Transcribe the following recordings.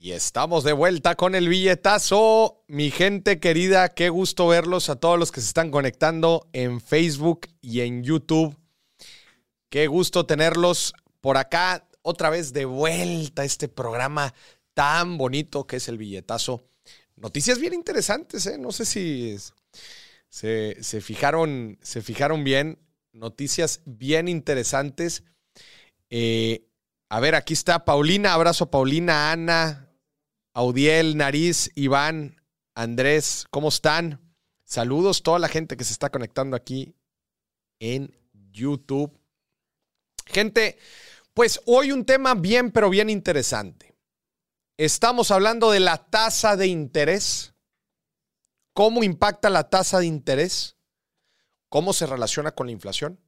Y estamos de vuelta con el billetazo. Mi gente querida, qué gusto verlos a todos los que se están conectando en Facebook y en YouTube. Qué gusto tenerlos por acá otra vez de vuelta a este programa tan bonito que es el billetazo. Noticias bien interesantes, ¿eh? No sé si se, se fijaron, se fijaron bien. Noticias bien interesantes. Eh, a ver, aquí está Paulina. Abrazo, Paulina, Ana, Audiel, Nariz, Iván, Andrés, ¿cómo están? Saludos a toda la gente que se está conectando aquí en YouTube. Gente, pues hoy un tema bien, pero bien interesante. Estamos hablando de la tasa de interés. ¿Cómo impacta la tasa de interés? ¿Cómo se relaciona con la inflación?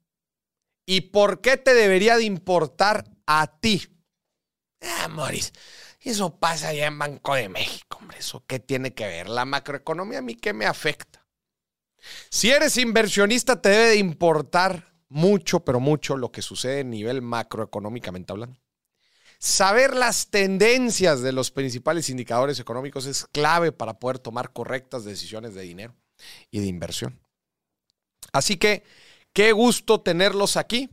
¿Y por qué te debería de importar a ti? Ah, Moris, eso pasa allá en Banco de México, hombre. ¿Eso qué tiene que ver? La macroeconomía a mí qué me afecta. Si eres inversionista, te debe de importar mucho, pero mucho lo que sucede a nivel macroeconómicamente hablando. Saber las tendencias de los principales indicadores económicos es clave para poder tomar correctas decisiones de dinero y de inversión. Así que, qué gusto tenerlos aquí.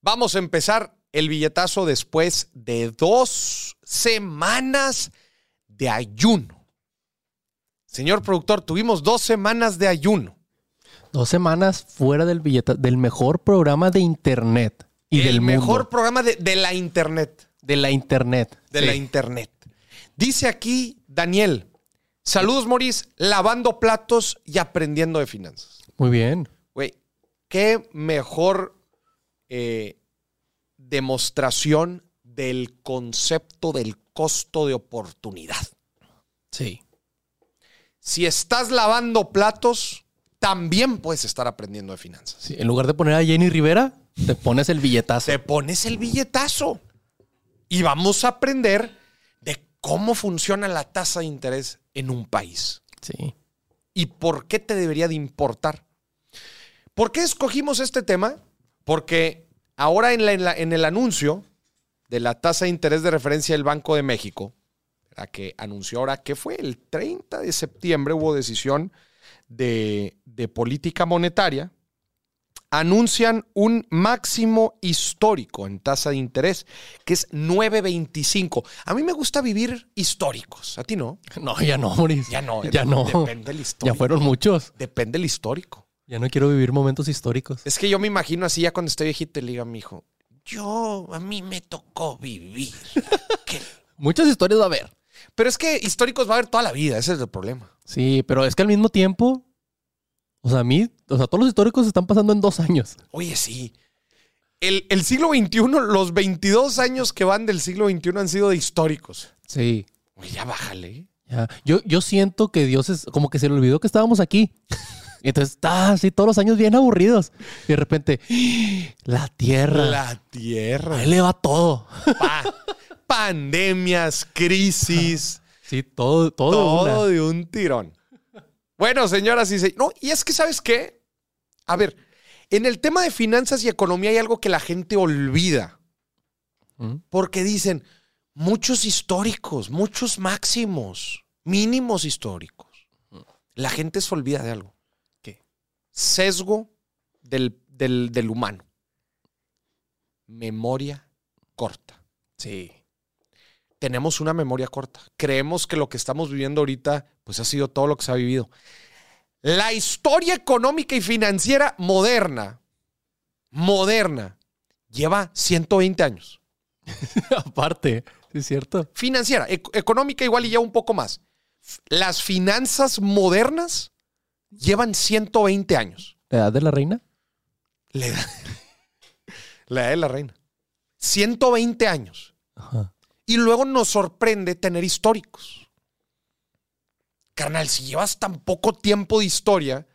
Vamos a empezar el billetazo después de dos semanas de ayuno. Señor productor, tuvimos dos semanas de ayuno. Dos semanas fuera del billetazo, del mejor programa de internet y el del mejor mundo. programa de, de la internet. de la internet. De Sí. la internet. Dice aquí Daniel. Saludos, Moris, lavando platos y aprendiendo de finanzas. Muy bien. Güey, qué mejor eh, demostración del concepto del costo de oportunidad. Sí. Si estás lavando platos, también puedes estar aprendiendo de finanzas. Sí, En lugar de poner a Jenny Rivera, te pones el billetazo. Te pones el billetazo y vamos a aprender de cómo funciona la tasa de interés en un país Sí. y por qué te debería de importar. ¿Por qué escogimos este tema? Porque ahora en, la- en la- en el anuncio de la tasa de interés de referencia del Banco de México, la que anunció ahora que fue el 30 de septiembre, hubo decisión de, de política monetaria, anuncian un máximo histórico en tasa de interés, que es 9.25. A mí me gusta vivir históricos, a ti no. No, ya no, Maurice. Ya no, Ya no. depende del histórico. Ya fueron muchos. Depende del histórico. Ya no quiero vivir momentos históricos. Es que yo me imagino así ya cuando esté viejito y le diga a mi hijo, yo, a mí me tocó vivir. ¿Qué? Muchas historias va a haber. Pero es que históricos va a haber toda la vida, ese es el problema. Sí, pero es que al mismo tiempo, o sea, a mí, o sea, todos los históricos están pasando en dos años. Oye, sí. El, el siglo XXI, los 22 años que van del siglo XXI han sido de históricos. Sí. Oye, ya bájale. Ya. Yo, yo siento que Dios es como que se le olvidó que estábamos aquí. Y Entonces está así todos los años bien aburridos. Y de repente, la tierra. La tierra. Ahí le va todo. Pa- pandemias, crisis, Sí, todo, todo. de todo de un tirón. Bueno, señoras y señores. No, y es que, ¿sabes qué? A ver, en el tema de finanzas y economía hay algo que la gente olvida. ¿Mm? Porque dicen muchos históricos, muchos máximos, mínimos históricos. La gente se olvida de algo. Sesgo del, del- del humano. Memoria corta. Sí. Tenemos una memoria corta. Creemos que lo que estamos viviendo ahorita, pues ha sido todo lo que se ha vivido. La historia económica y financiera moderna, moderna, lleva 120 años. Aparte, es cierto. financiera, ec- económica igual y ya un poco más. Las finanzas modernas llevan 120 años. ¿La edad de la reina? La edad, la edad de la reina. 120 años. Ajá. Y luego nos sorprende tener históricos. Carnal, si llevas tan poco tiempo de historia,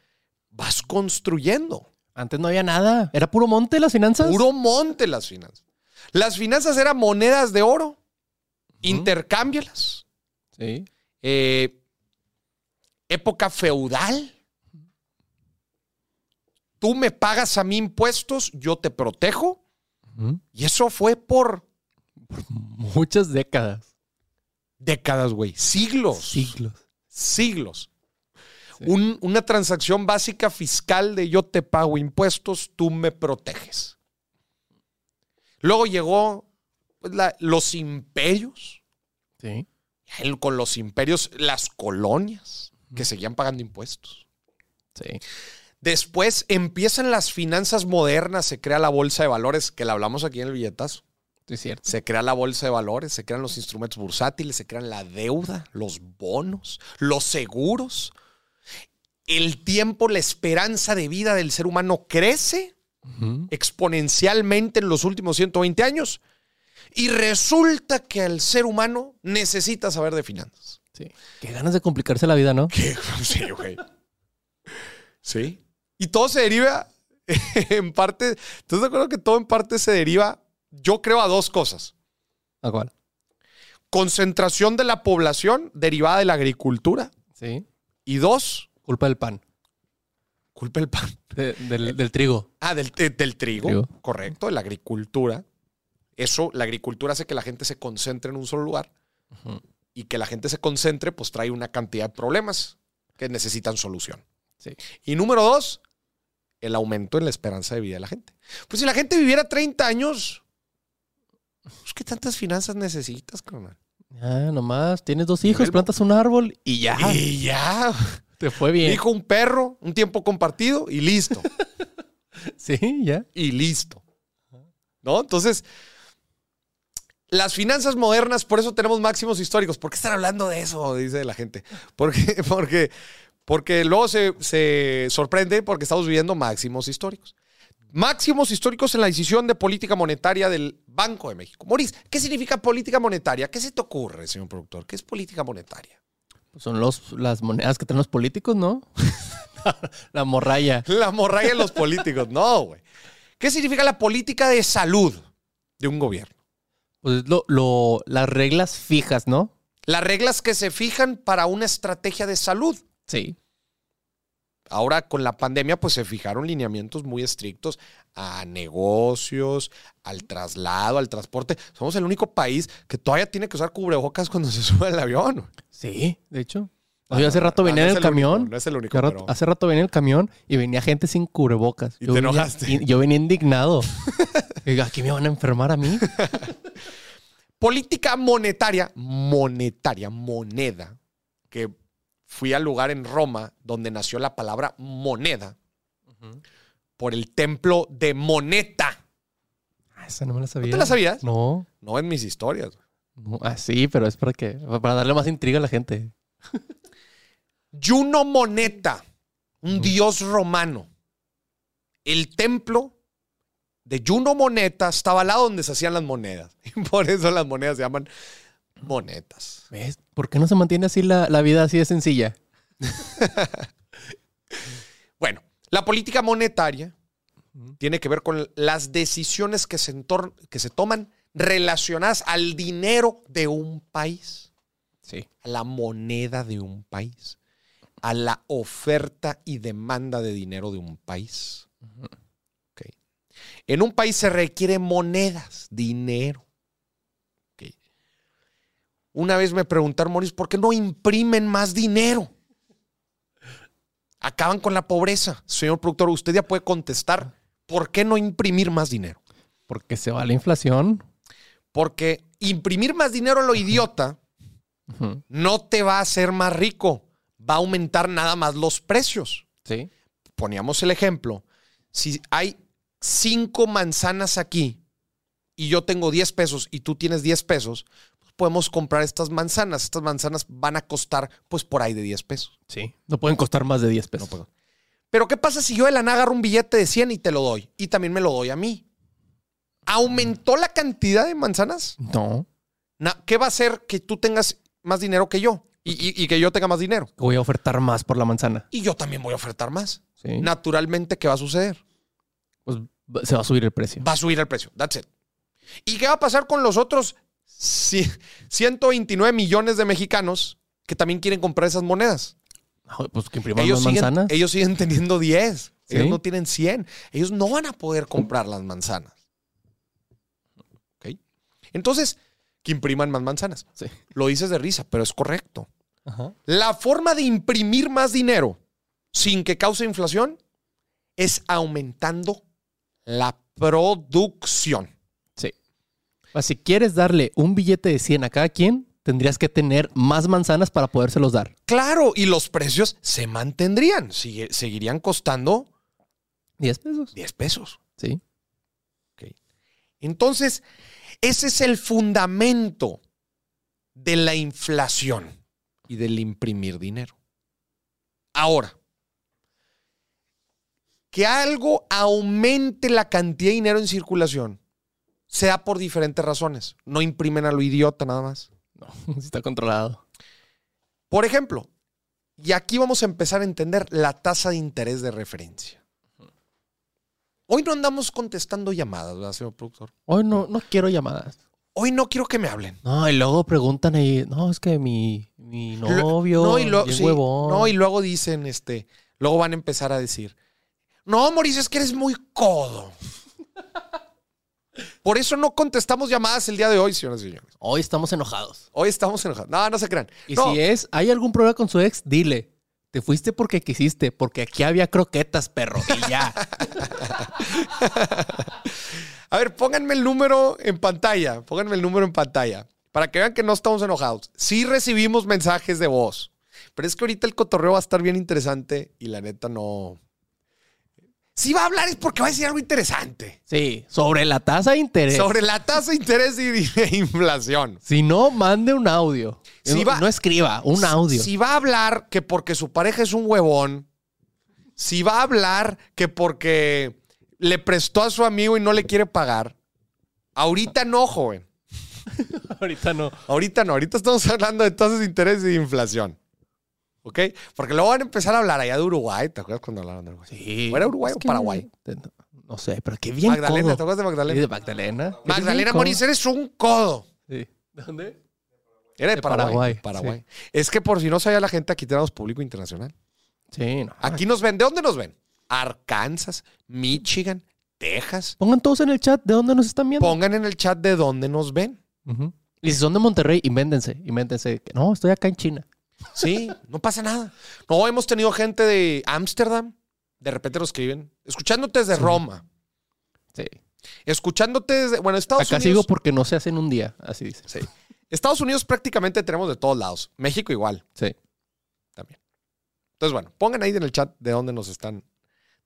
vas construyendo. Antes no había nada. Era puro monte las finanzas. Puro monte las finanzas. Las finanzas eran monedas de oro. Intercámbialas. Sí. Eh, época feudal. Tú me pagas a mí impuestos, yo te protejo. Y eso fue por Muchas décadas. Décadas, güey. Siglos. Siglos. Siglos. Sí. Un- una transacción básica fiscal de yo te pago impuestos, tú me proteges. Luego llegó pues, la- los imperios. Sí. El- con los imperios, las colonias que seguían pagando impuestos. Sí. Después empiezan las finanzas modernas, se crea la bolsa de valores, que la hablamos aquí en el billetazo. Sí, es cierto. Se crea la bolsa de valores, se crean los instrumentos bursátiles, se crean la deuda, los bonos, los seguros. El tiempo, la esperanza de vida del ser humano crece exponencialmente en los últimos 120 años. Y resulta que el ser humano necesita saber de finanzas. Sí. Qué ganas de complicarse la vida, ¿no? ¿Qué? Sí, güey. Sí. Y todo se deriva en parte. ¿Estás de acuerdo que todo en parte se deriva? Yo creo a dos cosas. ¿A cuál? Concentración de la población derivada de la agricultura. Sí. Y dos, Culpa del pan. culpa del pan. De- del, del trigo. Ah, del, de- del trigo, Trigo. correcto, de la agricultura. Eso, la agricultura hace que la gente se concentre en un solo lugar. Y que la gente se concentre, pues trae una cantidad de problemas que necesitan solución. Sí. Y número dos, el aumento en la esperanza de vida de la gente. Pues si la gente viviera 30 años, pues ¿qué tantas finanzas necesitas, carnal? Ah, nomás. Tienes dos hijos, plantas un árbol y ya. Y ya, Te fue bien. dijo un perro, un tiempo compartido y listo. Sí, ya. y listo. ¿No? Entonces, las finanzas modernas, por eso tenemos máximos históricos. ¿Por qué están hablando de eso? Dice la gente. Porque, porque, porque luego se, se sorprende porque estamos viviendo máximos históricos. Máximos históricos en la decisión de política monetaria del Banco de México. Maurice, ¿qué significa política monetaria? ¿Qué se te ocurre, señor productor? ¿Qué es política monetaria? Pues son los, las monedas que traen los políticos, ¿no? la morralla. La morralla de los políticos. No, güey. ¿Qué significa la política de salud de un gobierno? Pues lo, lo, las reglas fijas, ¿no? Las reglas que se fijan para una estrategia de salud. Sí. Ahora con la pandemia pues se fijaron lineamientos muy estrictos a negocios, al traslado, al transporte. Somos el único país que todavía tiene que usar cubrebocas cuando se sube al avión. Sí, de hecho. Oye, hace rato No, venía no en el, único, camión. no es el único, rato, pero- hace rato venía en el camión y venía gente sin cubrebocas. Y te venía- enojaste. y yo venía indignado. Digo, aquí me van a enfermar a mí. Política monetaria, monetaria, moneda, que fui al lugar en Roma donde nació la palabra moneda por el templo de Moneta. Ah, esa no me la sabía. te la sabías? No. No en mis historias. no. Ah, sí, pero es para que para darle más intriga a la gente. Juno Moneta, un dios romano. El templo de Juno Moneta estaba al lado donde se hacían las monedas. Y por eso las monedas se llaman monetas. ¿Ves? ¿Por qué no se mantiene así la, la vida así de sencilla? Bueno, la política monetaria tiene que ver con las decisiones que se, entor- que se toman relacionadas al dinero de un país, Sí. a la moneda de un país, a la oferta y demanda de dinero de un país. Ok. En un país se requiere monedas, dinero. Una vez me preguntaron, Maurice, ¿por qué no imprimen más dinero? Acaban con la pobreza. Señor productor, usted ya puede contestar, ¿por qué no imprimir más dinero? Porque se va la inflación. Porque imprimir más dinero a lo idiota no te va a hacer más rico, va a aumentar nada más los precios. Sí. Poníamos el ejemplo, si hay cinco manzanas aquí y yo tengo 10 pesos y tú tienes 10 pesos, podemos comprar estas manzanas. Estas manzanas van a costar pues por ahí de 10 pesos. Sí. No pueden costar más de 10 No pesos. Pero ¿qué pasa si yo de la nada agarro un billete de 100 y te lo doy? Y también me lo doy a mí. ¿Aumentó la cantidad de manzanas? No. ¿Qué va a hacer que tú tengas más dinero que yo? Y, y- y que yo tenga más dinero. Voy a ofertar más por la manzana. Y yo también voy a ofertar más. Sí. Naturalmente, ¿qué va a suceder? Pues se va a subir el precio. Va a subir el precio. That's it. ¿Y qué va a pasar con los otros ci- 129 millones de mexicanos que también quieren comprar esas monedas? Ah, Pues que impriman Ellos siguen, manzanas. ellos siguen teniendo 10. Ellos no tienen 100. Ellos no van a poder comprar las manzanas. ¿Ok? Entonces, que impriman más manzanas. Sí. Lo dices de risa, pero es correcto. Ajá. La forma de imprimir más dinero sin que cause inflación es aumentando la producción. Si quieres darle un billete de 100 a cada quien, tendrías que tener más manzanas para podérselos dar. Claro, y los precios se mantendrían, sigue- seguirían costando 10 pesos. 10 pesos. Sí. Entonces, ese es el fundamento de la inflación y del imprimir dinero. Ahora, que algo aumente la cantidad de dinero en circulación, sea por diferentes razones. No imprimen a lo idiota nada más. No, está controlado. Por ejemplo, y aquí vamos a empezar a entender la tasa de interés de referencia. Hoy no andamos contestando llamadas, ¿verdad, señor productor? Hoy no, no quiero llamadas. Hoy no quiero que me hablen. No, y luego preguntan ahí, no, es que mi, mi novio, No, y sí, huevón. no, y luego dicen, este, luego van a empezar a decir, no, Mauricio, es que eres muy codo. Por eso no contestamos llamadas el día de hoy, señoras y señores. Hoy estamos enojados. Hoy estamos enojados. No, no se crean. Y No, si es, hay algún problema con su ex, dile. Te fuiste porque quisiste, porque aquí había croquetas, perro. Y ya. A ver, pónganme el número en pantalla. Pónganme el número en pantalla. Para que vean que no estamos enojados. Sí recibimos mensajes de voz. Pero es que ahorita el cotorreo va a estar bien interesante y la neta no. Si va a hablar es porque va a decir algo interesante. Sí, sobre la tasa de interés. Sobre la tasa de interés y de inflación. Si no, mande un audio. Si no, va- no escriba, un audio. Si va a hablar que porque su pareja es un huevón. Si va a hablar que porque le prestó a su amigo y no le quiere pagar. Ahorita no, joven. Ahorita no. Ahorita no, ahorita estamos hablando de tasas de interés y de inflación. ¿Ok? Porque luego van a empezar a hablar allá de Uruguay. ¿Te acuerdas cuando hablaron de Uruguay? Sí. ¿O era Uruguay Es o que- Paraguay? No sé, pero qué bien Magdalena, ¿te acuerdas de Sí, Magdalena? de Magdalena. Magdalena. Moniz, eres un codo. Sí. ¿Dónde? Era de, De Paraguay. Paraguay, Paraguay. Es que por si no sabía la gente, aquí tenemos público internacional. Sí, no. Aquí nos ven. ¿De dónde nos ven? Arkansas, Michigan, Texas. Pongan todos en el chat de dónde nos están viendo. Pongan en el chat de dónde nos ven. Ujú. Y si son de Monterrey, invéntense. Invéntense. No, estoy acá en China. Sí, no pasa nada. No, hemos tenido gente de Ámsterdam. De repente nos escriben. Escuchándote desde Sí. Roma. Sí. Escuchándote desde. Bueno, Estados Acá Unidos. sigo porque no se hace en un día, así dice. Sí. Estados Unidos prácticamente tenemos de todos lados. México igual Sí. también. Entonces, bueno, pongan ahí en el chat de dónde nos están.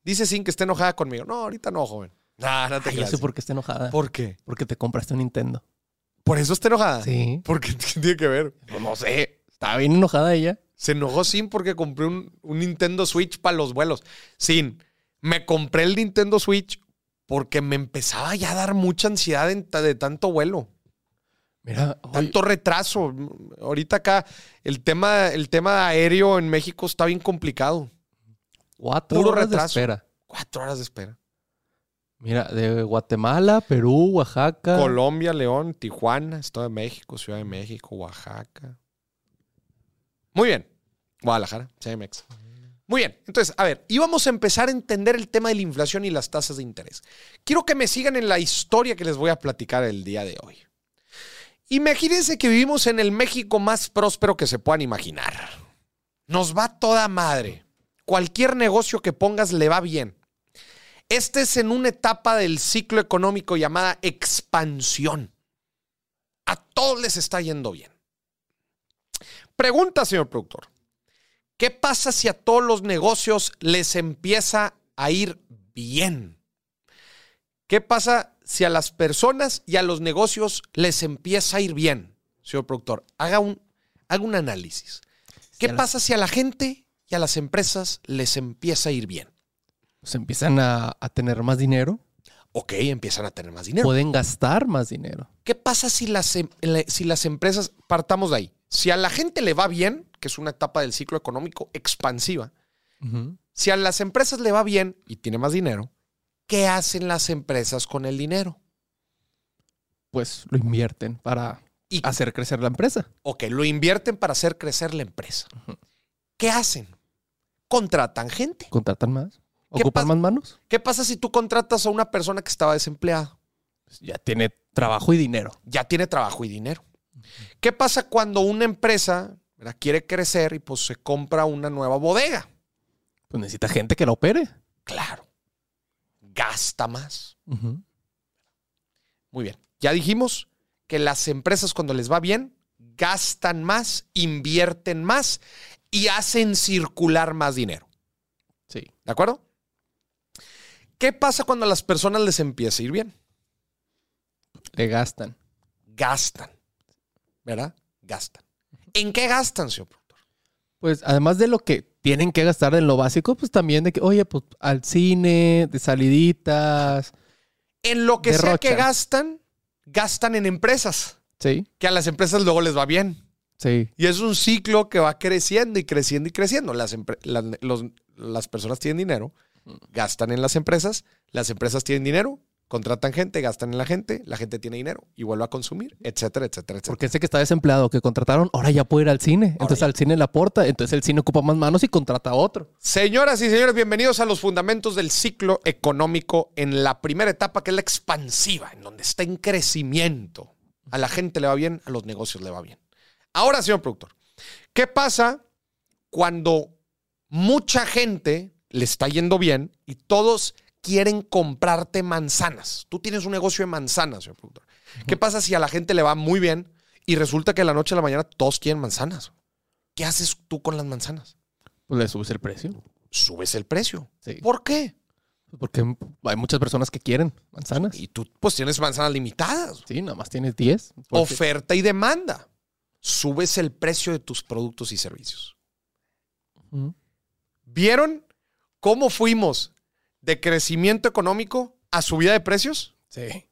Dice sin que esté enojada conmigo. No, ahorita no, joven. Nah, no te Ay, yo sé por qué está enojada. ¿Por qué? Porque te compraste un Nintendo. ¿Por eso está enojada? Sí. ¿Por qué ¿Qué tiene que ver? No sé. Estaba bien enojada ella. Se enojó Sin porque compré un, un Nintendo Switch para los vuelos. Sin, me compré el Nintendo Switch porque me empezaba ya a dar mucha ansiedad de tanto vuelo, Mira, hoy- tanto retraso. Ahorita acá el tema, el tema aéreo en México está bien complicado. cuatro puro horas retraso. de espera. Cuatro horas de espera. Mira, de Guatemala, Perú, Oaxaca. Colombia, León, Tijuana, Estado de México, Ciudad de México, Oaxaca. Muy bien. Guadalajara, CMX. Muy bien. Entonces, a ver, íbamos a empezar a entender el tema de la inflación y las tasas de interés. Quiero que me sigan en la historia que les voy a platicar el día de hoy. Imagínense que vivimos en el México más próspero que se puedan imaginar. Nos va toda madre. Cualquier negocio que pongas le va bien. Este es en una etapa del ciclo económico llamada expansión. A todos les está yendo bien. Pregunta, señor productor. ¿Qué pasa si a todos los negocios les empieza a ir bien? ¿Qué pasa si a las personas y a los negocios les empieza a ir bien, señor productor? Haga un, haga un análisis. ¿Qué pasa si a la gente y a las empresas les empieza a ir bien? Se empiezan a, a tener más dinero. Ok, empiezan a tener más dinero. Pueden gastar más dinero. ¿Qué pasa si las, em- si las empresas, partamos de ahí, si a la gente le va bien, que es una etapa del ciclo económico expansiva, si a las empresas le va bien y tiene más dinero, ¿qué hacen las empresas con el dinero? Pues lo invierten para Y, hacer crecer la empresa. ok, lo invierten para hacer crecer la empresa. ¿Qué hacen? Contratan gente. Contratan más. ¿Qué Ocupan más manos. ¿Qué pasa si tú contratas a una persona que estaba desempleada? Pues ya tiene Trabajo y dinero. Ya tiene trabajo y dinero. ¿Qué pasa cuando una empresa ¿verdad? quiere crecer y pues se compra una nueva bodega? Pues necesita gente que la opere. Claro. Gasta más. Muy bien. Ya dijimos que las empresas cuando les va bien, gastan más, invierten más y hacen circular más dinero. Sí. ¿De acuerdo? ¿Qué pasa cuando a las personas les empieza a ir bien? Le gastan. Gastan. ¿Verdad? Gastan. ¿En qué gastan, señor productor? Pues además de lo que tienen que gastar en lo básico, pues también de que, oye, pues al cine, de saliditas. En lo que sea que gastan, gastan en empresas, Sí, que a las empresas luego les va bien. sí. Y es un ciclo que va creciendo y creciendo y creciendo. Las, empre- las, los- las personas tienen dinero, gastan en las empresas, las empresas tienen dinero, contratan gente, gastan en la gente, la gente tiene dinero y vuelve a consumir, etcétera, etcétera, etcétera. Porque ese que está desempleado, que contrataron, ahora ya puede ir al cine. Entonces ya. al cine le aporta, entonces el cine ocupa más manos y contrata a otro. Señoras y señores, bienvenidos a los fundamentos del ciclo económico en la primera etapa, que es la expansiva, en donde está en crecimiento. A la gente le va bien, a los negocios le va bien. Ahora, señor productor, ¿qué pasa cuando mucha gente le está yendo bien y todos quieren comprarte manzanas? Tú tienes un negocio de manzanas, señor productor. ¿Qué pasa si a la gente le va muy bien y resulta que de la noche a la mañana todos quieren manzanas? ¿Qué haces tú con las manzanas? Pues le subes el precio. subes el precio. Sí. ¿Por qué? Porque hay muchas personas que quieren manzanas. Y tú pues tienes manzanas limitadas. Sí, nada más tienes 10. Porque- Oferta y demanda. Subes el precio de tus productos y servicios. ¿Vieron cómo fuimos de crecimiento económico a subida de precios? Sí.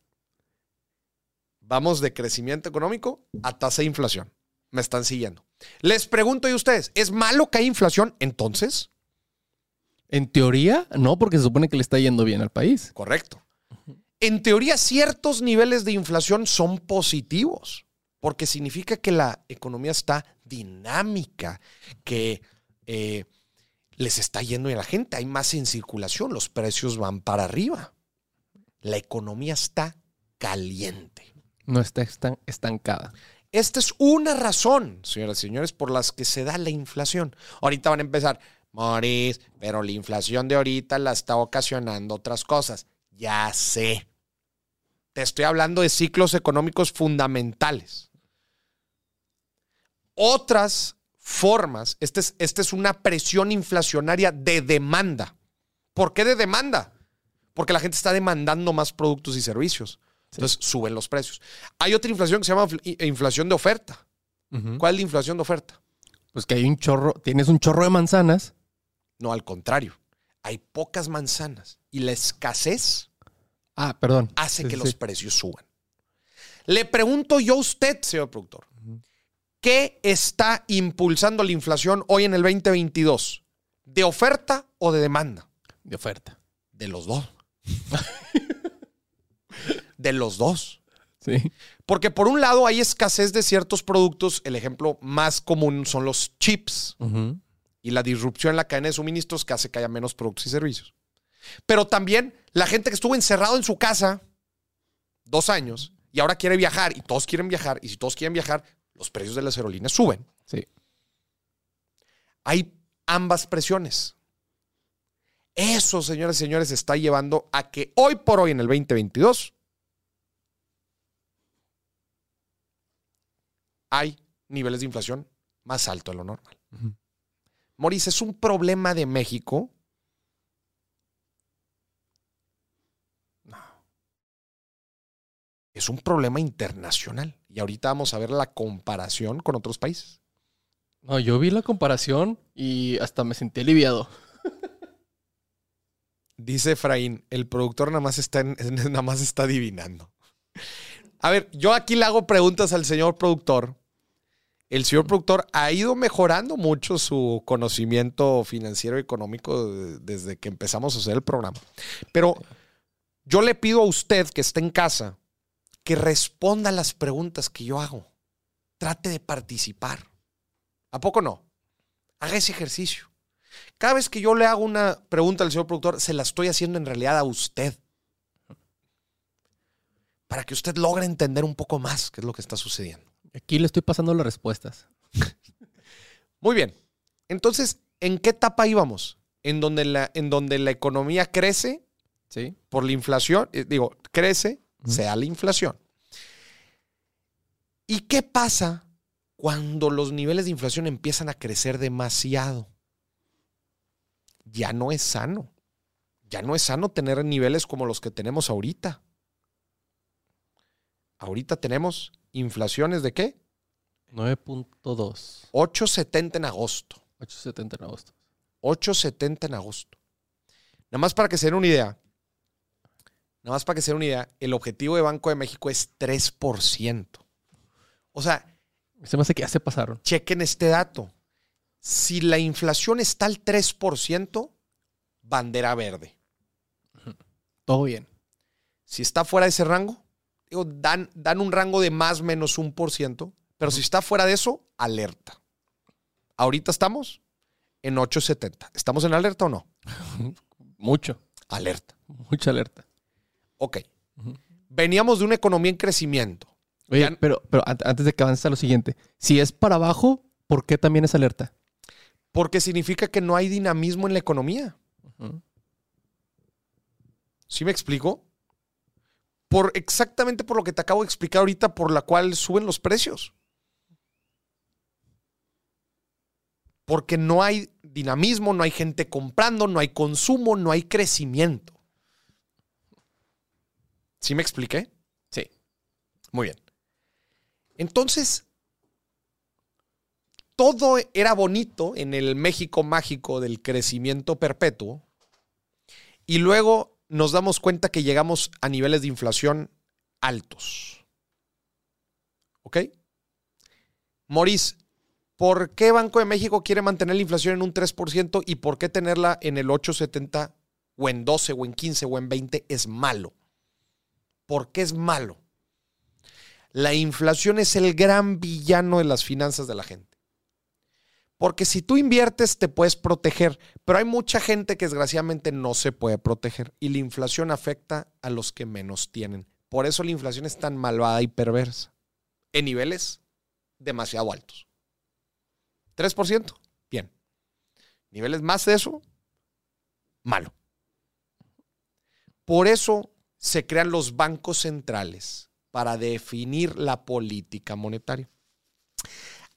Vamos de crecimiento económico a tasa de inflación. Me están siguiendo. Les pregunto a ustedes, ¿es malo que haya inflación entonces? En teoría, no, porque se supone que le está yendo bien al país. Correcto. En teoría, ciertos niveles de inflación son positivos, porque significa que la economía está dinámica, que eh, les está yendo bien a la gente, hay más en circulación, los precios van para arriba. La economía está caliente. No está estan- estancada. Esta es una razón, señoras y señores, por las que se da la inflación. Ahorita van a empezar, Moris, pero la inflación de ahorita la está ocasionando otras cosas. Ya sé. Te estoy hablando de ciclos económicos fundamentales. Otras formas, esta es, esta es una presión inflacionaria de demanda. ¿Por qué de demanda? Porque la gente está demandando más productos y servicios. Entonces suben los precios. Hay otra inflación que se llama infl- inflación de oferta. ¿Cuál es la inflación de oferta? Pues que hay un chorro, tienes un chorro de manzanas. No, al contrario. Hay pocas manzanas y la escasez Ah, perdón. hace Sí, que sí, los precios suban. Le pregunto yo a usted, señor productor, ¿qué está impulsando la inflación hoy en el 2022? ¿De oferta o de demanda? De oferta. De los dos. de los dos. Sí. Porque por un lado hay escasez de ciertos productos. El ejemplo más común son los chips y la disrupción en la cadena de suministros que hace que haya menos productos y servicios. Pero también la gente que estuvo encerrado en su casa dos años y ahora quiere viajar y todos quieren viajar y si todos quieren viajar, los precios de las aerolíneas suben. Sí. Hay ambas presiones. Eso, señoras y señores, está llevando a que hoy por hoy, en el 2022, hay niveles de inflación más alto de lo normal. Ujú. Moris, ¿es un problema de México? No. Es un problema internacional. Y ahorita vamos a ver la comparación con otros países. No, yo vi la comparación y hasta me sentí aliviado. Dice Efraín, el productor nada más está, en- nada más está adivinando. A ver, yo aquí le hago preguntas al señor productor. El señor productor ha ido mejorando mucho su conocimiento financiero y económico de- desde que empezamos a hacer el programa. Pero yo le pido a usted que esté en casa que responda a las preguntas que yo hago. Trate de participar. ¿A poco no? Haga ese ejercicio. Cada vez que yo le hago una pregunta al señor productor, se la estoy haciendo en realidad a usted. para que usted logre entender un poco más qué es lo que está sucediendo. Aquí le estoy pasando las respuestas. Muy bien. Entonces, ¿en qué etapa íbamos? En donde la, en donde la economía crece Sí. por la inflación, eh, digo, crece. Sea la inflación. ¿Y qué pasa cuando los niveles de inflación empiezan a crecer demasiado? Ya no es sano. Ya no es sano tener niveles como los que tenemos ahorita. Ahorita tenemos inflaciones de qué? 9.2. 8.70 en agosto. 8.70 en agosto. 8.70 en agosto. Nada más para que se den una idea. Nada más para que se den una idea. El objetivo de Banco de México es 3%. O sea, Se me hace que ya se pasaron. chequen este dato. Si la inflación está al 3%, bandera verde. Todo bien. Si está fuera de ese rango, digo, dan, dan un rango de más menos un por ciento. Pero si está fuera de eso, alerta. Ahorita estamos en 8.70. ¿Estamos en alerta o no? Mucho. Alerta. Mucha alerta. Ok. Veníamos de una economía en crecimiento. Oye, Ya- pero, pero an- antes de que avances a lo siguiente. Si es para abajo, ¿por qué también es alerta? Porque significa que no hay dinamismo en la economía. ¿Sí me explico? Por exactamente por lo que te acabo de explicar ahorita, por la cual suben los precios. Porque no hay dinamismo, no hay gente comprando, no hay consumo, no hay crecimiento. ¿Sí me expliqué? Sí. Muy bien. Entonces, todo era bonito en el México mágico del crecimiento perpetuo. Y luego nos damos cuenta que llegamos a niveles de inflación altos. ¿Ok? Maurice, ¿por qué Banco de México quiere mantener la inflación en un 3% y por qué tenerla en el 8,70 o en 12 o en 15 o en 20 es malo? ¿Por qué es malo? La inflación es el gran villano de las finanzas de la gente. Porque si tú inviertes te puedes proteger, pero hay mucha gente que desgraciadamente no se puede proteger y la inflación afecta a los que menos tienen. Por eso la inflación es tan malvada y perversa en niveles demasiado altos. 3%, bien. Niveles más de eso, malo. Por eso se crean los bancos centrales para definir la política monetaria.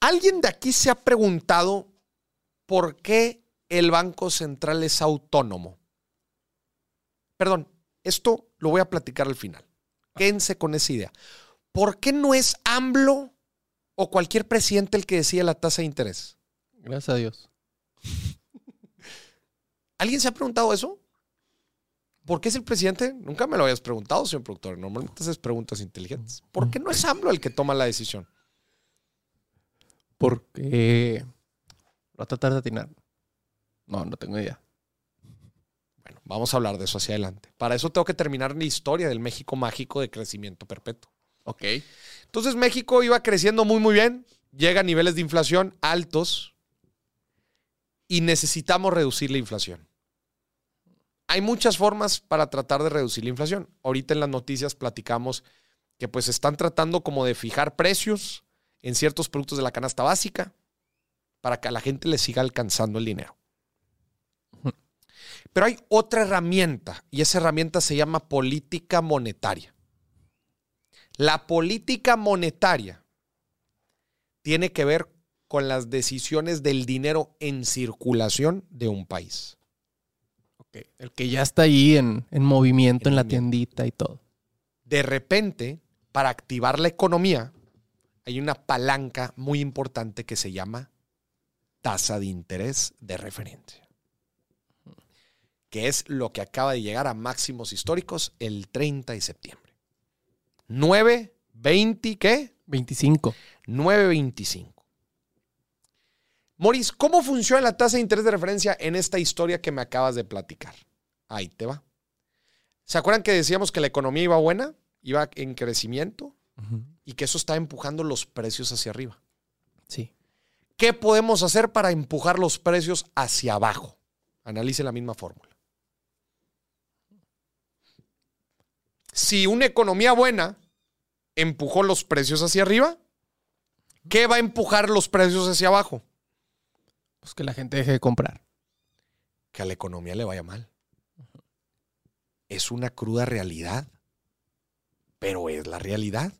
¿Alguien de aquí se ha preguntado por qué el Banco Central es autónomo? Perdón, esto lo voy a platicar al final. Quédense con esa idea. ¿Por qué no es AMLO o cualquier presidente el que decide la tasa de interés? Gracias a Dios. ¿Alguien se ha preguntado eso? ¿Por qué es el presidente? Nunca me lo habías preguntado, señor productor. Normalmente haces preguntas inteligentes. ¿Por qué no es AMLO el que toma la decisión? Porque. Voy a tratar de atinar. No, no tengo idea. Bueno, vamos a hablar de eso hacia adelante. Para eso tengo que terminar mi historia del México mágico de crecimiento perpetuo. Ok. Entonces México iba creciendo muy, muy bien. Llega a niveles de inflación altos y necesitamos reducir la inflación. Hay muchas formas para tratar de reducir la inflación. Ahorita en las noticias platicamos que pues están tratando como de fijar precios en ciertos productos de la canasta básica para que a la gente le siga alcanzando el dinero. Pero hay otra herramienta y esa herramienta se llama política monetaria. La política monetaria tiene que ver con las decisiones del dinero en circulación de un país. El que ya está ahí en, en movimiento, En en la movimiento. tiendita y todo. De repente, para activar la economía, hay una palanca muy importante que se llama tasa de interés de referencia, que es lo que acaba de llegar a máximos históricos el 30 de septiembre. 9, 20, ¿qué? 25. 9.25. Moris, ¿cómo funciona la tasa de interés de referencia en esta historia que me acabas de platicar? Ahí te va. ¿Se acuerdan que decíamos que la economía iba buena? Iba en crecimiento y que eso está empujando los precios hacia arriba. Sí. ¿Qué podemos hacer para empujar los precios hacia abajo? Analice la misma fórmula. Si una economía buena empujó los precios hacia arriba. ¿Qué va a empujar los precios hacia abajo? Pues que la gente deje de comprar. Que a la economía le vaya mal. Es una cruda realidad, pero es la realidad.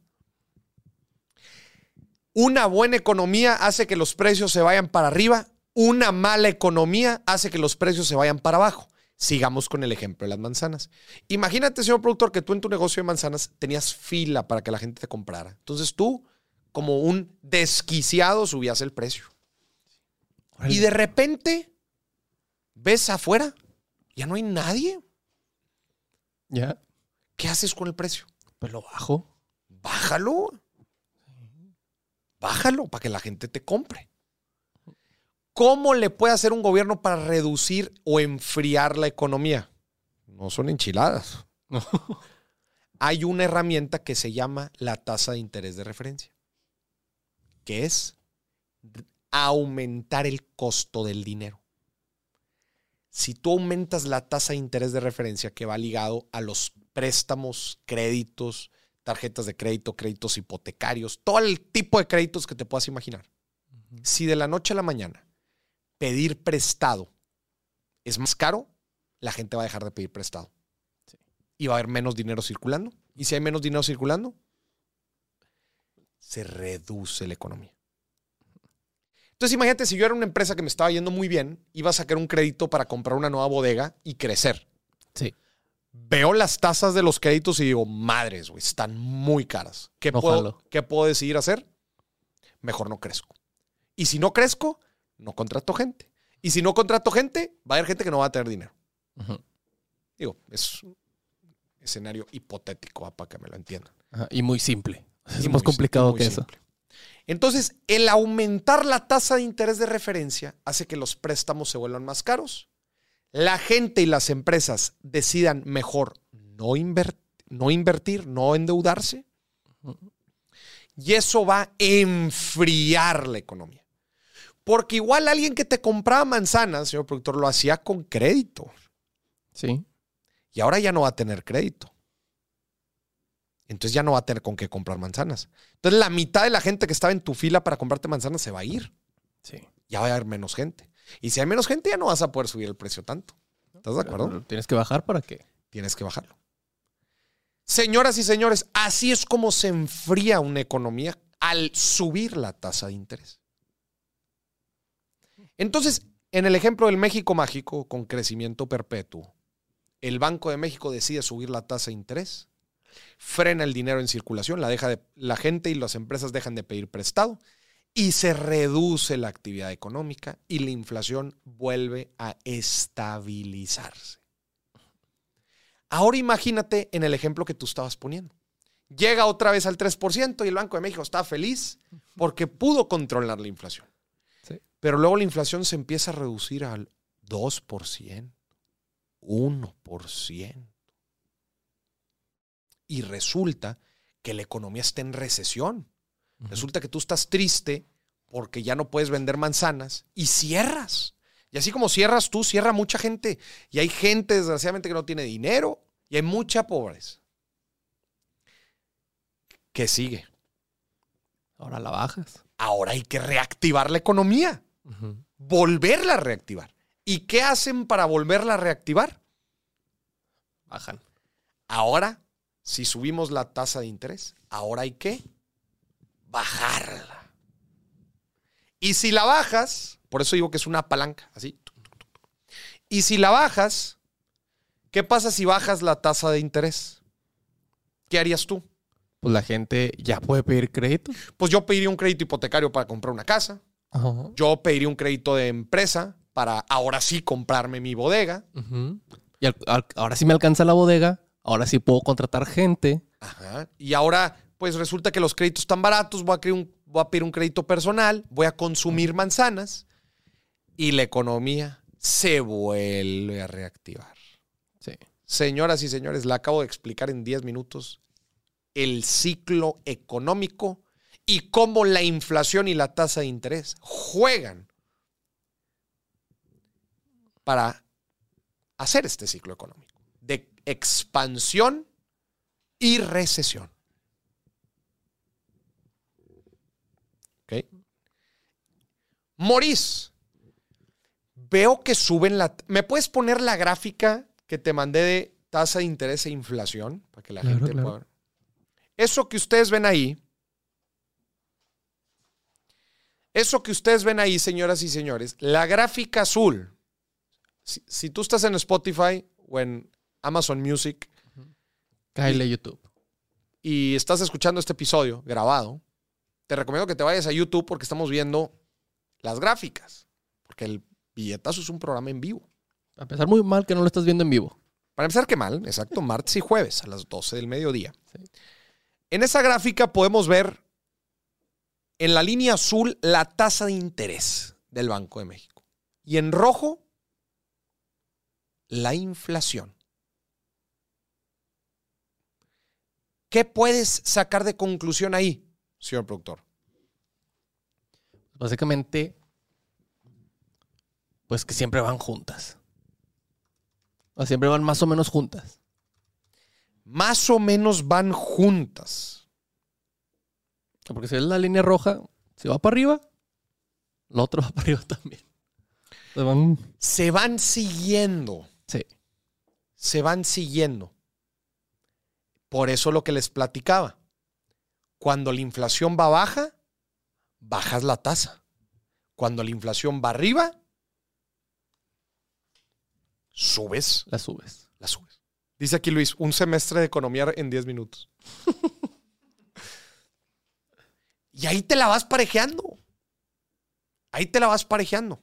Una buena economía hace que los precios se vayan para arriba. Una mala economía hace que los precios se vayan para abajo. Sigamos con el ejemplo de las manzanas. Imagínate, señor productor, que tú en tu negocio de manzanas tenías fila para que la gente te comprara. Entonces tú, como un desquiciado, subías el precio. Y de repente, ves afuera, ya no hay nadie. ¿Ya? ¿Qué haces con el precio? Pues lo bajo. Bájalo. Bájalo para que la gente te compre. ¿Cómo le puede hacer un gobierno para reducir o enfriar la economía? No son enchiladas. No. Hay una herramienta que se llama la tasa de interés de referencia, que es aumentar el costo del dinero. Si tú aumentas la tasa de interés de referencia que va ligado a los préstamos, créditos, tarjetas de crédito, créditos hipotecarios, todo el tipo de créditos que te puedas imaginar. Si de la noche a la mañana pedir prestado es más caro, la gente va a dejar de pedir prestado. Sí. Y va a haber menos dinero circulando. Y si hay menos dinero circulando, se reduce la economía. Entonces imagínate si yo era una empresa que me estaba yendo muy bien, iba a sacar un crédito para comprar una nueva bodega y crecer. Sí. Veo las tasas de los créditos y digo, madres, güey, están muy caras. ¿Qué, No puedo, jalo. ¿Qué puedo decidir hacer? Mejor no crezco. Y si no crezco, no contrato gente. Y si no contrato gente, va a haber gente que no va a tener dinero. Digo, es un escenario hipotético, para que me lo entiendan. Ajá, Y muy simple. Es Y más muy- complicado que eso. simple. Entonces, el aumentar la tasa de interés de referencia hace que los préstamos se vuelvan más caros. La gente y las empresas decidan mejor no, no invertir, no endeudarse. Y eso va a enfriar la economía. Porque igual alguien que te compraba manzanas, señor productor, lo hacía con crédito. Sí. Y ahora ya no va a tener crédito. Entonces ya no va a tener con qué comprar manzanas. Entonces la mitad de la gente que estaba en tu fila para comprarte manzanas se va a ir. Sí. Ya va a haber menos gente. Y si hay menos gente ya no vas a poder subir el precio tanto. ¿Estás de acuerdo? Pero Tienes que bajar para que. Tienes que bajarlo. Señoras y señores, así es como se enfría una economía al subir la tasa de interés. Entonces, en el ejemplo del México mágico con crecimiento perpetuo, el Banco de México decide subir la tasa de interés, frena el dinero en circulación, la, deja de, la gente y las empresas dejan de pedir prestado y se reduce la actividad económica y la inflación vuelve a estabilizarse. Ahora imagínate en el ejemplo que tú estabas poniendo. Llega otra vez al 3% y el Banco de México está feliz porque pudo controlar la inflación. Sí. Pero luego la inflación se empieza a reducir al 2%, 1%. Y resulta que la economía está en recesión. Resulta que tú estás triste porque ya no puedes vender manzanas y cierras. Y así como cierras tú, cierra mucha gente. Y hay gente, desgraciadamente, que no tiene dinero y hay mucha pobreza. ¿Qué sigue? Ahora la bajas. Ahora hay que reactivar la economía, volverla a reactivar. ¿Y qué hacen para volverla a reactivar? Bajan. Ahora, si subimos la tasa de interés, ahora hay que bajarla. Y si la bajas, por eso digo que es una palanca, así. Y si la bajas, ¿qué pasa si bajas la tasa de interés? ¿Qué harías tú? Pues la gente ya puede pedir crédito. Pues yo pediría un crédito hipotecario para comprar una casa. Ajá. Yo pediría un crédito de empresa para ahora sí comprarme mi bodega. Y al- al- ahora sí me alcanza la bodega. Ahora sí puedo contratar gente. Ajá. Y ahora, pues resulta que los créditos están baratos, voy a, un- voy a pedir un crédito personal, voy a consumir manzanas y la economía se vuelve a reactivar. Sí. Señoras y señores, le acabo de explicar en 10 minutos el ciclo económico y cómo la inflación y la tasa de interés juegan para hacer este ciclo económico expansión y recesión. ¿Ok? Morís, veo que suben la... ¿Me puedes poner la gráfica que te mandé de tasa de interés e inflación? Para que la Claro, gente claro. pueda. Eso que ustedes ven ahí, eso que ustedes ven ahí, señoras y señores, la gráfica azul, si, si tú estás en Spotify o en Amazon Music Kyle YouTube. y estás escuchando este episodio grabado, te recomiendo que te vayas a YouTube porque estamos viendo las gráficas. Porque el billetazo es un programa en vivo. A pesar muy mal que no lo estás viendo en vivo. Para empezar, qué mal, exacto, martes y jueves a las 12 del mediodía. Sí. En esa gráfica podemos ver en la línea azul la tasa de interés del Banco de México. Y en rojo, la inflación. ¿Qué puedes sacar de conclusión ahí, señor productor? Básicamente, pues que siempre van juntas. O siempre van más o menos juntas. Más o menos van juntas. Porque si es la línea roja, si va para arriba, lo otro va para arriba también. Se van- Se van siguiendo. Sí. se van siguiendo. Por eso lo que les platicaba. Cuando la inflación va baja, bajas la tasa. Cuando la inflación va arriba, subes, La subes. la subes. Dice aquí Luis, un semestre de economía en 10 minutos. y ahí te la vas parejeando. Ahí te la vas parejeando.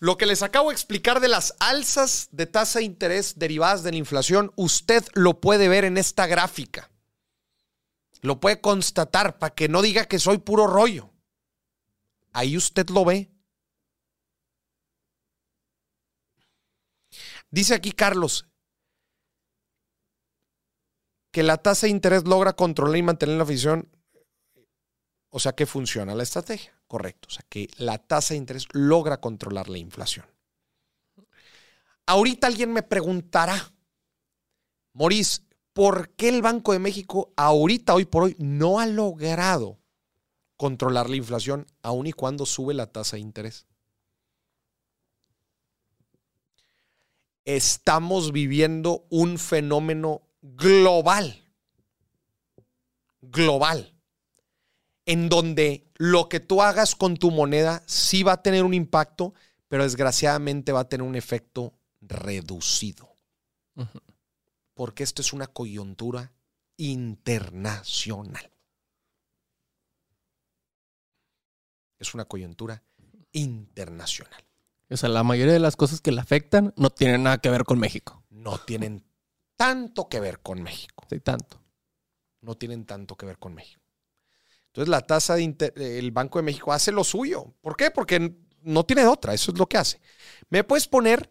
Lo que les acabo de explicar de las alzas de tasa de interés derivadas de la inflación, usted lo puede ver en esta gráfica. Lo puede constatar para que no diga que soy puro rollo. Ahí usted lo ve. Dice aquí Carlos que la tasa de interés logra controlar y mantener la inflación. O sea que funciona la estrategia. Correcto. O sea que la tasa de interés logra controlar la inflación. Ahorita alguien me preguntará, Maurice, ¿por qué el Banco de México ahorita, hoy por hoy, no ha logrado controlar la inflación aun y cuando sube la tasa de interés? Estamos viviendo un fenómeno global. Global en donde lo que tú hagas con tu moneda sí va a tener un impacto, pero desgraciadamente va a tener un efecto reducido. Porque esto es una coyuntura internacional. Es una coyuntura internacional. O sea, la mayoría de las cosas que le afectan no tienen nada que ver con México. No tienen tanto que ver con México. Sí, tanto. no tienen tanto que ver con México. Entonces la tasa de inter- el Banco de México hace lo suyo. ¿Por qué? Porque no tiene de otra, eso es lo que hace. ¿Me puedes poner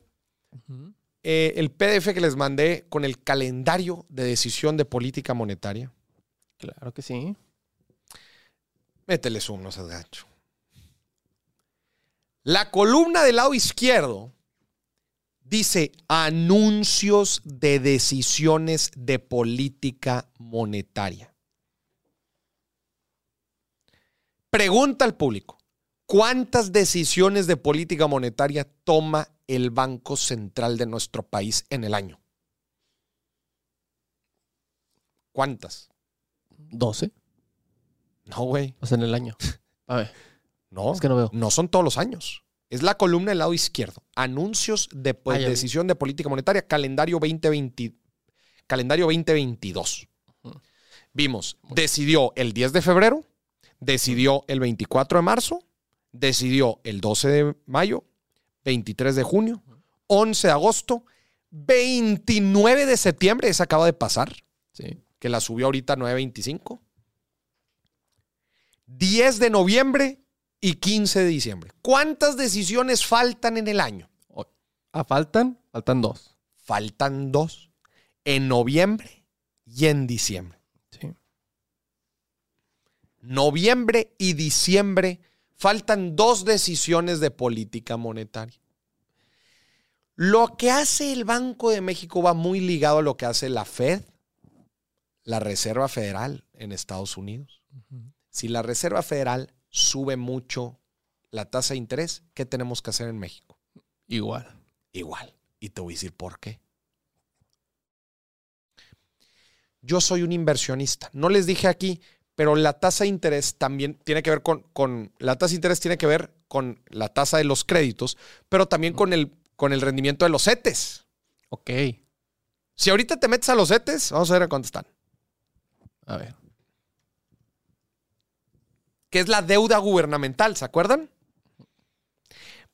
eh, el PDF que les mandé con el calendario de decisión de política monetaria? Claro que sí. Métele zoom, no seas gacho. La columna del lado izquierdo dice anuncios de decisiones de política monetaria. Pregunta al público, ¿cuántas decisiones de política monetaria toma el Banco Central de nuestro país en el año? ¿Cuántas? 12. No, güey. O sea, en el año. A ver, No. es que no veo. No son todos los años. Es la columna del lado izquierdo. Anuncios de pues, vi. decisión de política monetaria, calendario 2020, calendario 2022. Ujú. Vimos, decidió el 10 de febrero, decidió el 24 de marzo, decidió el 12 de mayo, 23 de junio, 11 de agosto, 29 de septiembre, esa acaba de pasar, Sí. que la subió ahorita a 9.25. 10 de noviembre y 15 de diciembre. ¿Cuántas decisiones faltan en el año? Ah, faltan, faltan dos. Faltan dos. En noviembre y en diciembre. Noviembre y diciembre faltan dos decisiones de política monetaria. Lo que hace el Banco de México va muy ligado a lo que hace la Fed, la Reserva Federal en Estados Unidos. Si la Reserva Federal sube mucho la tasa de interés, ¿qué tenemos que hacer en México? Igual. Igual. Y te voy a decir por qué. Yo soy un inversionista. No les dije aquí, pero la tasa de interés también tiene que ver con, con la tasa de interés tiene que ver con la tasa de los créditos, pero también con el, con el rendimiento de los CETES. Ok. Si ahorita te metes a los CETES, vamos a ver a cuánto están. A ver. Que es la deuda gubernamental, ¿se acuerdan?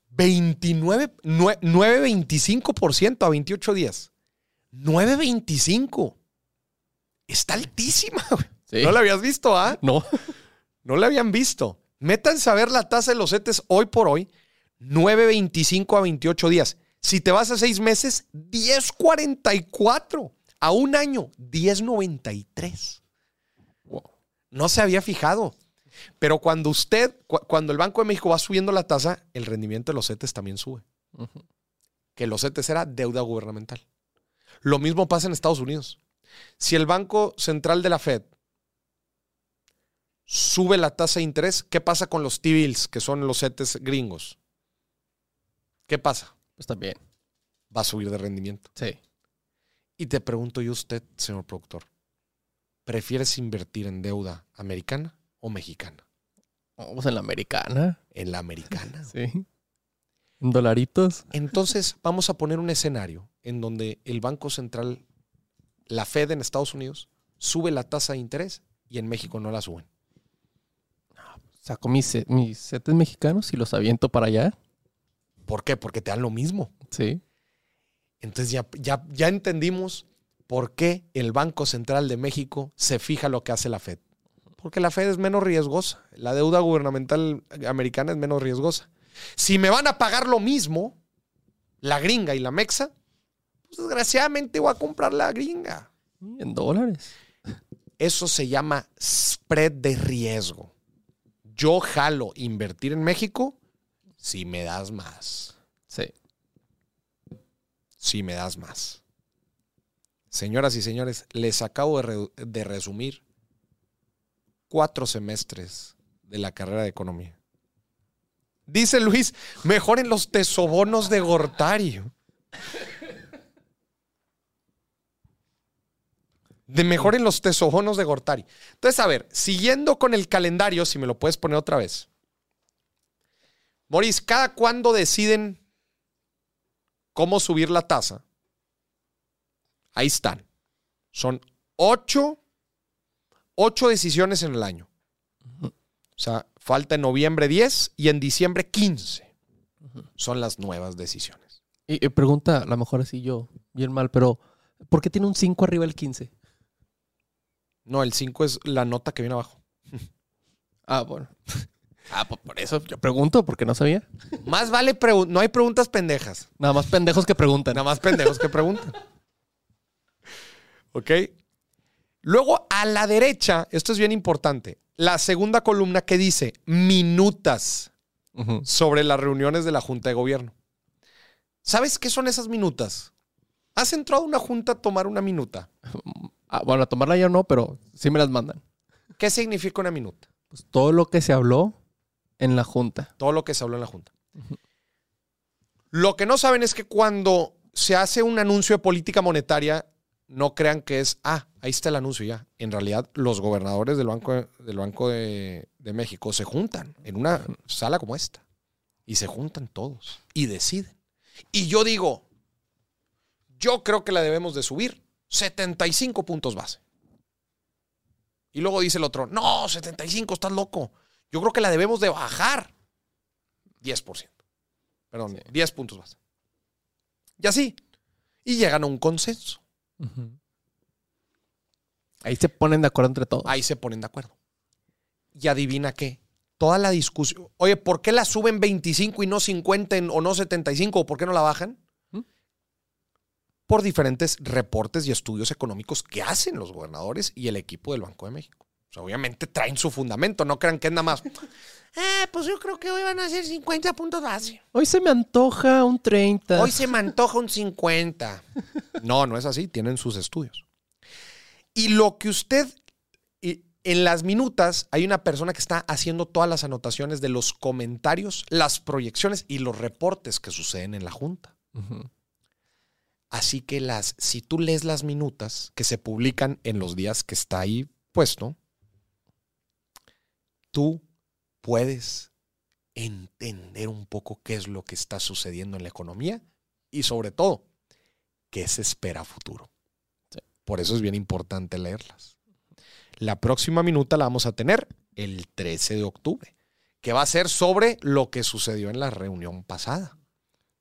29, 9.25% a 28 días. 9.25. Está altísima. güey. Sí. ¿No la habías visto, ah? No. No la habían visto. Métanse a ver la tasa de los CETES hoy por hoy. 9.25 a 28 días. Si te vas a seis meses, 10.44. A un año, 10.93. Wow. No se había fijado. Pero cuando usted, cu- cuando el Banco de México va subiendo la tasa, el rendimiento de los CETES también sube. Que los CETES era deuda gubernamental. Lo mismo pasa en Estados Unidos. Si el Banco Central de la Fed sube la tasa de interés, ¿qué pasa con los T-bills, que son los CETES gringos? ¿Qué pasa? Pues también. Va a subir de rendimiento. Sí. Y te pregunto yo a usted, señor productor, ¿prefieres invertir en deuda americana o mexicana? Vamos en la americana. En la americana. Sí. En dolaritos. Entonces, vamos a poner un escenario en donde el Banco Central, la Fed en Estados Unidos, sube la tasa de interés y en México no la suben. Saco mis, se- mis setes mexicanos y los aviento para allá. ¿Por qué? Porque te dan lo mismo. Sí. Entonces ya, ya, ya entendimos por qué el Banco Central de México se fija lo que hace la Fed. Porque la Fed es menos riesgosa. La deuda gubernamental americana es menos riesgosa. Si me van a pagar lo mismo, la gringa y la mexa, pues desgraciadamente voy a comprar la gringa. En dólares. Eso se llama spread de riesgo. Yo jalo invertir en México si me das más. Sí. Si me das más. Señoras y señores, les acabo de, re- de resumir cuatro semestres de la carrera de economía. Dice Luis, mejoren los tesobonos de Gortari. De mejoren los tesobonos de Gortari. Entonces, a ver, siguiendo con el calendario, si me lo puedes poner otra vez. Moris, ¿cada cuándo deciden cómo subir la tasa? Ahí están. Son ocho, ocho decisiones en el año. O sea, falta en noviembre 10 y en diciembre 15. Son las nuevas decisiones. Y, y pregunta, a lo mejor así yo, bien mal, pero ¿por qué tiene un 5 arriba el 15? No, el 5 es la nota que viene abajo. Ah, bueno. Ah, pues por eso yo pregunto, porque no sabía. Más vale, no hay preguntas pendejas. Nada más pendejos que preguntan. Nada más pendejos que preguntan. ¿Ok? Luego, a la derecha, esto es bien importante, la segunda columna que dice minutas sobre las reuniones de la Junta de Gobierno. ¿Sabes qué son esas minutas? ¿Has entrado a una junta a tomar una minuta? Ah, bueno, a tomarla yo no, pero sí me las mandan. ¿Qué significa una minuta? Pues todo lo que se habló en la junta. Todo lo que se habló en la Junta. Lo que no saben es que cuando se hace un anuncio de política monetaria, no crean que es, ah, ahí está el anuncio ya. En realidad, los gobernadores del Banco, de- del banco de, de México se juntan en una sala como esta. Y se juntan todos y deciden. Y yo digo, yo creo que la debemos de subir 75 puntos base. Y luego dice el otro, no, 75, estás loco. Yo creo que la debemos de bajar 10%. Perdón, Sí. 10 puntos base. Y así. Y llegan a un consenso. Ahí se ponen de acuerdo entre todos. Ahí se ponen de acuerdo. Y adivina qué. Toda la discusión. Oye, ¿por qué la suben 25 y no 50 en- o no 75? ¿O por qué no la bajan? Por diferentes reportes y estudios económicos que hacen los gobernadores y el equipo del Banco de México. O sea, obviamente traen su fundamento. No crean que es nada más. Eh, pues yo creo que hoy van a ser 50 puntos base. Hoy se me antoja un 30. Hoy se me antoja un 50. No, no es así. Tienen sus estudios. Y lo que usted, y En las minutas hay una persona que está haciendo todas las anotaciones de los comentarios, las proyecciones y los reportes que suceden en la junta. Ujú. Así que las, si tú lees las minutas que se publican en los días que está ahí puesto, tú puedes entender un poco qué es lo que está sucediendo en la economía y sobre todo qué se espera a futuro. Sí. Por eso es bien importante leerlas. La próxima minuta la vamos a tener el 13 de octubre, que va a ser sobre lo que sucedió en la reunión pasada.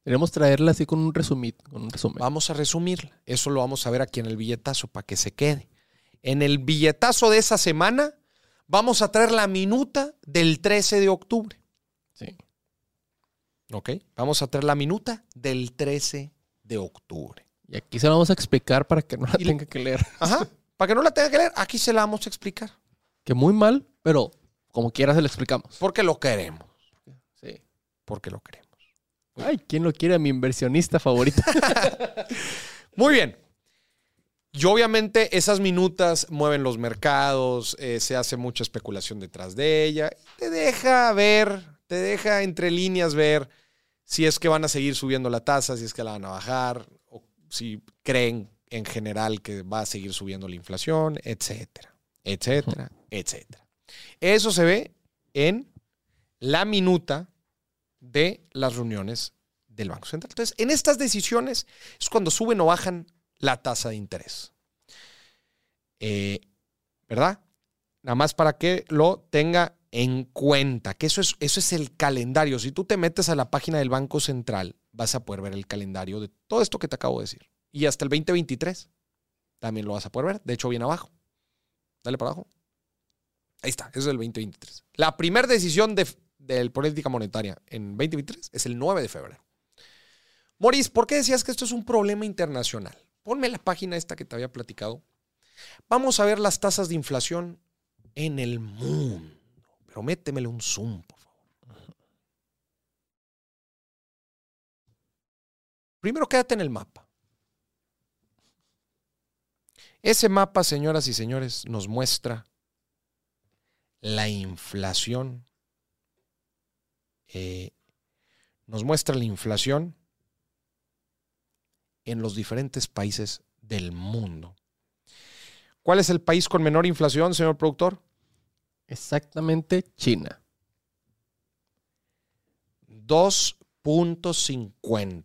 Queremos traerla así con un resumit, con un resumen. Vamos a resumirla. Eso lo vamos a ver aquí en el billetazo para que se quede. En el billetazo de esa semana vamos a traer la minuta del 13 de octubre. Sí. ¿Ok? Vamos a traer la minuta del 13 de octubre. Y aquí se la vamos a explicar para que no la Y- tenga que leer. Ajá. para que no la tenga que leer, aquí se la vamos a explicar. Que muy mal, pero como quiera se lo explicamos. Porque lo queremos. Sí. Porque lo queremos. Ay, ¿quién lo quiere? Mi inversionista favorito. Muy bien. Y obviamente esas minutas mueven los mercados, eh, se hace mucha especulación detrás de ella. Te deja ver, te deja entre líneas ver si es que van a seguir subiendo la tasa, si es que la van a bajar, o si creen en general que va a seguir subiendo la inflación, etcétera, etcétera, etcétera. Eso se ve en la minuta de las reuniones del Banco Central. Entonces, en estas decisiones es cuando suben o bajan la tasa de interés. Eh, ¿Verdad? Nada más para que lo tenga en cuenta, que eso es, eso es el calendario. Si tú te metes a la página del Banco Central, vas a poder ver el calendario de todo esto que te acabo de decir. Y hasta el 2023 también lo vas a poder ver. De hecho, viene abajo. Dale para abajo. Ahí está, eso es el 2023. La primera decisión de, de política monetaria en 2023 es el 9 de febrero. Moris, ¿por qué decías que esto es un problema internacional? Ponme la página esta que te había platicado. Vamos a ver las tasas de inflación en el mundo. Pero métemele un zoom, por favor. Primero quédate en el mapa. Ese mapa, señoras y señores, nos muestra la inflación. Eh, nos muestra la inflación en los diferentes países del mundo. ¿Cuál es el país con menor inflación, señor productor? Exactamente China. 2.50.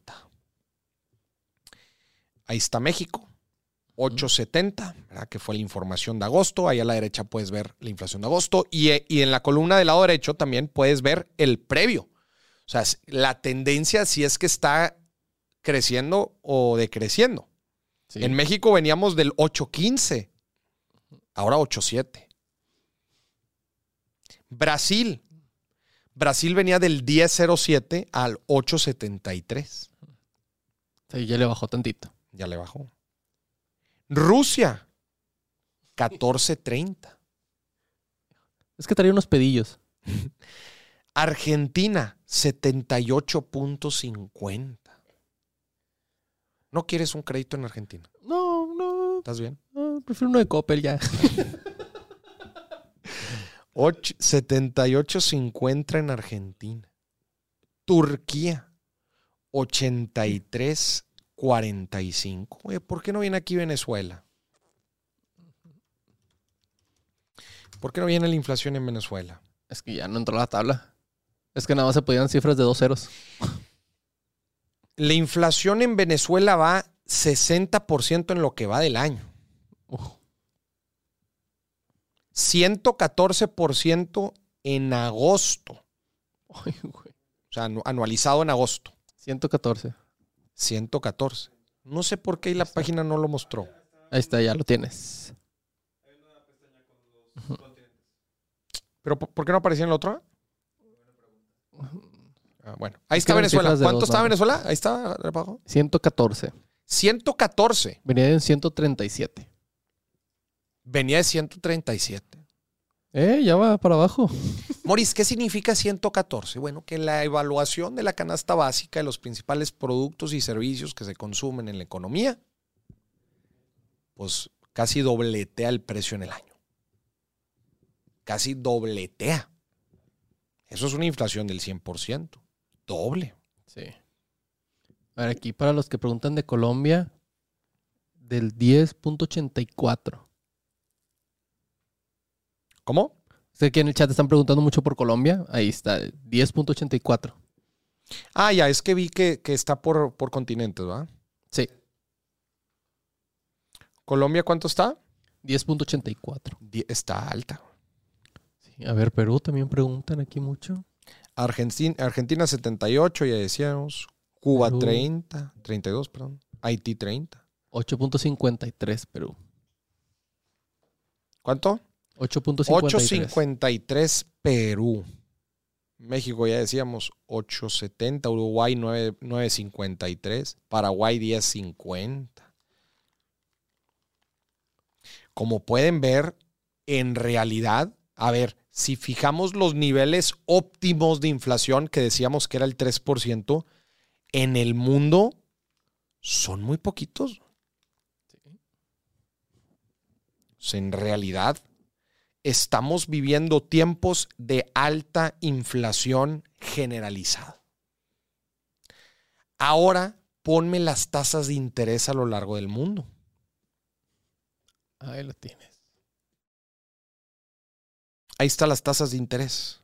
Ahí está México, 8.70, ¿verdad? que fue la información de agosto. Ahí a la derecha puedes ver la inflación de agosto. Y, eh, y en la columna del lado derecho también puedes ver el previo. O sea, la tendencia si es que está creciendo o decreciendo. Sí. En México veníamos del 8.15, ahora 8.7. Brasil. Brasil venía del 10.07 al 8.73. Sí, ya le bajó tantito. Ya le bajó. Rusia, 14.30. Es que traía unos pedillos. Argentina, 78.50. ¿No quieres un crédito en Argentina? No, no, ¿Estás bien? no, prefiero uno de Coppel ya. Och- 78.50 en Argentina. Turquía, 83.45. Oye, ¿por qué no viene aquí Venezuela? ¿Por qué no viene la inflación en Venezuela? Es que ya no entró la tabla. Es que nada más se podían cifras de dos ceros. La inflación en Venezuela va 60% en lo que va del año. Uf, 114% en agosto. ay, güey. O sea, anu- anualizado en agosto. 114. 114. No sé por qué ahí la página no lo mostró. Ahí está, ya lo tienes. ¿Pero por por qué no aparecía en la otra? Ah, bueno, ahí está Venezuela. de ¿Cuánto está. Venezuela? Ahí está abajo. 114. 114. Venía en 137. Venía de 137. Eh, ya va para abajo. Moris, ¿qué significa 114? Bueno, que la evaluación de la canasta básica de los principales productos y servicios que se consumen en la economía, pues casi dobletea el precio en el año. casi dobletea. Eso es una inflación del 100%. Doble. Sí. A ver, aquí para los que preguntan de Colombia, del 10.84. ¿Cómo? Sé que en el chat están preguntando mucho por Colombia. Ahí está, 10.84. Ah, ya, es que vi que, que está por, por continentes, ¿verdad? Sí, ¿Colombia cuánto está? 10.84. Die- Está alta. Sí, a ver, Perú también preguntan aquí mucho. Argentina, Argentina 78, ya decíamos. Cuba Perú. 30, 32, perdón. Haití 30. 8.53 Perú. ¿Cuánto? 8.53. 8.53 Perú. México ya decíamos 8.70, Uruguay 9 9.53, Paraguay 10.50. Como pueden ver, en realidad, a ver, si fijamos los niveles óptimos de inflación que decíamos que era el 3%, en el mundo son muy poquitos. En realidad, estamos viviendo tiempos de alta inflación generalizada. Ahora, ponme las tasas de interés a lo largo del mundo. Ahí lo tienes. Ahí están las tasas de interés.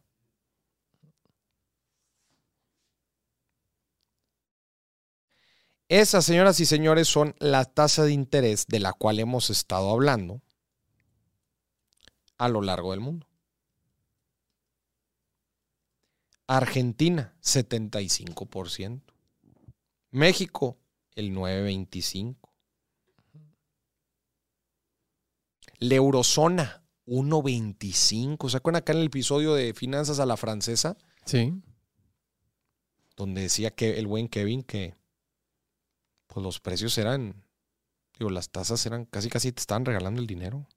Esas, señoras y señores, son la tasa de interés de la cual hemos estado hablando a lo largo del mundo. Argentina, 75%. México, el 9.25%. La eurozona, 1.25. ¿Se acuerdan acá en el episodio de Finanzas a la Francesa? Sí. Donde decía que el buen Kevin que pues los precios eran, digo, las tasas eran casi casi te estaban regalando el dinero.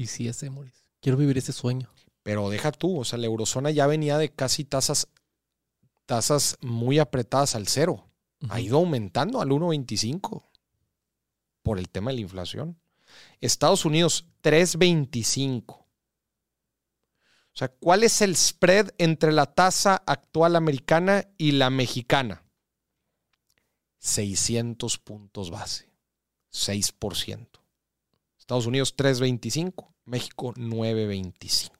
Quisiese, Moris. Quiero vivir ese sueño. Pero deja tú, o sea, la eurozona ya venía de casi tasas, tasas muy apretadas al cero. Ha ido aumentando al 1.25 por el tema de la inflación. Estados Unidos, 3.25. O sea, ¿cuál es el spread entre la tasa actual americana y la mexicana? 600 puntos base, 6%. Estados Unidos 3.25, México 9.25.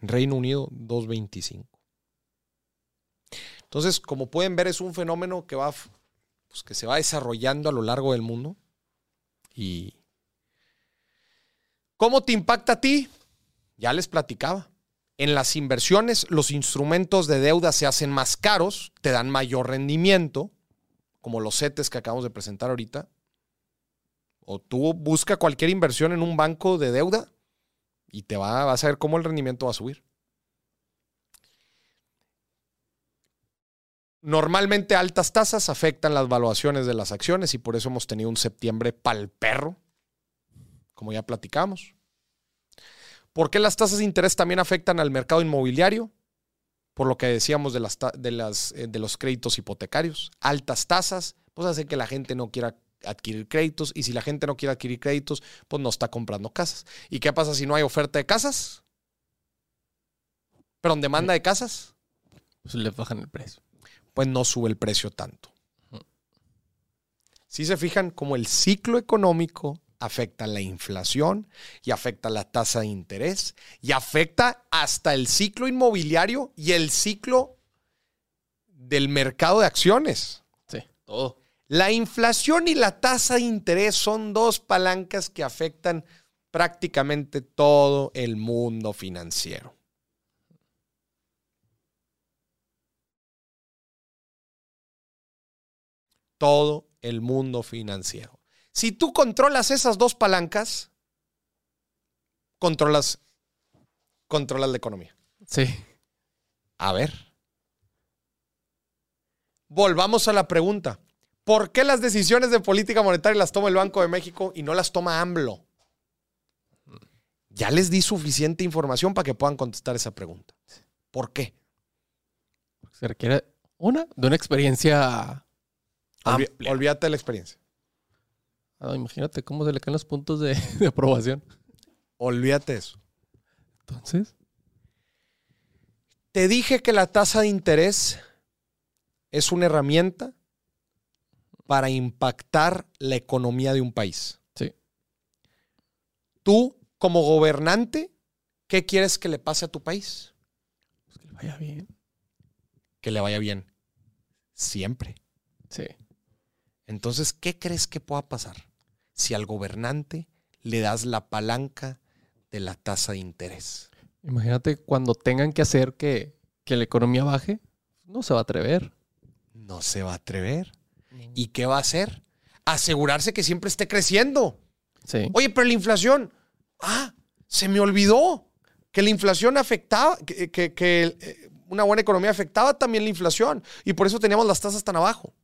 Reino Unido 2.25. Entonces, como pueden ver, es un fenómeno que va pues, que se va desarrollando a lo largo del mundo. ¿Y cómo te impacta a ti? Ya les platicaba. En las inversiones, los instrumentos de deuda se hacen más caros, te dan mayor rendimiento, como los CETES que acabamos de presentar ahorita. O tú busca cualquier inversión en un banco de deuda y te va, vas a ver cómo el rendimiento va a subir. Normalmente altas tasas afectan las valuaciones de las acciones y por eso hemos tenido un septiembre pal perro, como ya platicamos. ¿Por qué las tasas de interés también afectan al mercado inmobiliario? Por lo que decíamos de, las, las, de los créditos hipotecarios. Altas tasas, pues hace que la gente no quiera adquirir créditos y si la gente no quiere adquirir créditos, pues no está comprando casas. ¿Y qué pasa si no hay oferta de casas? ¿Pero en demanda de casas? Pues le bajan el precio. Pues no sube el precio tanto. Si se fijan, como el ciclo económico afecta la inflación y afecta la tasa de interés y afecta hasta el ciclo inmobiliario y el ciclo del mercado de acciones. Sí, todo. La inflación y la tasa de interés son dos palancas que afectan prácticamente todo el mundo financiero. Todo el mundo financiero. Si tú controlas esas dos palancas, controlas, controlas la economía. Sí. A ver. Volvamos a la pregunta. ¿Por qué las decisiones de política monetaria las toma el Banco de México y no las toma AMLO? Ya les di suficiente información para que puedan contestar esa pregunta. ¿Por qué? Se requiere una de una experiencia Olvi- amplia. olvídate de la experiencia. Ah, imagínate cómo se le caen los puntos de, de aprobación. Olvídate eso. Entonces, Te dije que la tasa de interés es una herramienta para impactar la economía de un país. sí. Tú, como gobernante, ¿qué quieres que le pase a tu país? Pues que le vaya bien. Que le vaya bien. Siempre. Sí. Entonces, ¿qué crees que pueda pasar si al gobernante le das la palanca de la tasa de interés? Imagínate cuando tengan que hacer que, que la economía baje, no se va a atrever. No se va a atrever. ¿Y qué va a hacer? Asegurarse que siempre esté creciendo. Sí. Oye, pero la inflación. Ah, se me olvidó que la inflación afectaba, que, que- que, eh, una buena economía afectaba también la inflación. Y por eso teníamos las tasas tan abajo.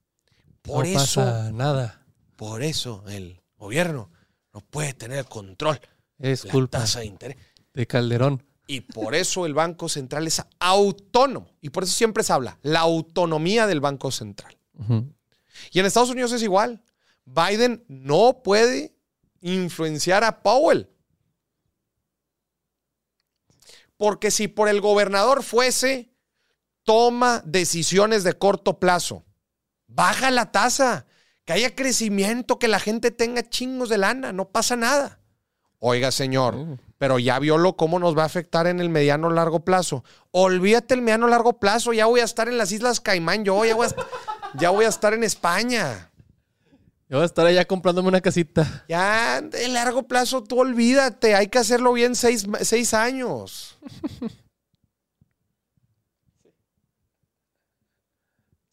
Por no eso, pasa nada. por eso el gobierno no puede tener control Es la culpa tasa de interés. de Calderón. Y por eso el Banco Central es autónomo. Y por eso siempre se habla, la autonomía del Banco Central. Y en Estados Unidos es igual. Biden no puede influenciar a Powell. Porque si por el gobernador fuese, toma decisiones de corto plazo. Baja la tasa, que haya crecimiento, que la gente tenga chingos de lana, no pasa nada. Oiga, señor, Mm. Pero ya vio lo cómo nos va a afectar en el mediano largo plazo. Olvídate el mediano largo plazo, ya voy a estar en las Islas Caimán, yo ya voy a, ya voy a estar en España. Yo voy a estar allá comprándome una casita. Ya, de largo plazo, tú olvídate, hay que hacerlo bien seis, seis años.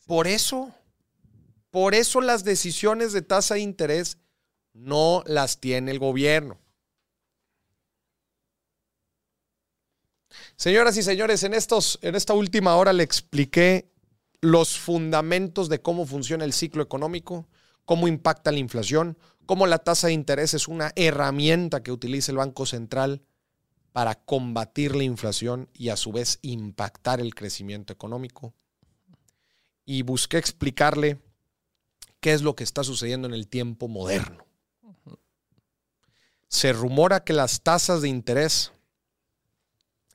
Por eso, por eso las decisiones de tasa de interés no las tiene el gobierno. Señoras y señores, en, estos, en esta última hora le expliqué los fundamentos de cómo funciona el ciclo económico, cómo impacta la inflación, cómo la tasa de interés es una herramienta que utiliza el Banco Central para combatir la inflación y a su vez impactar el crecimiento económico. Y busqué explicarle qué es lo que está sucediendo en el tiempo moderno. Se rumora que las tasas de interés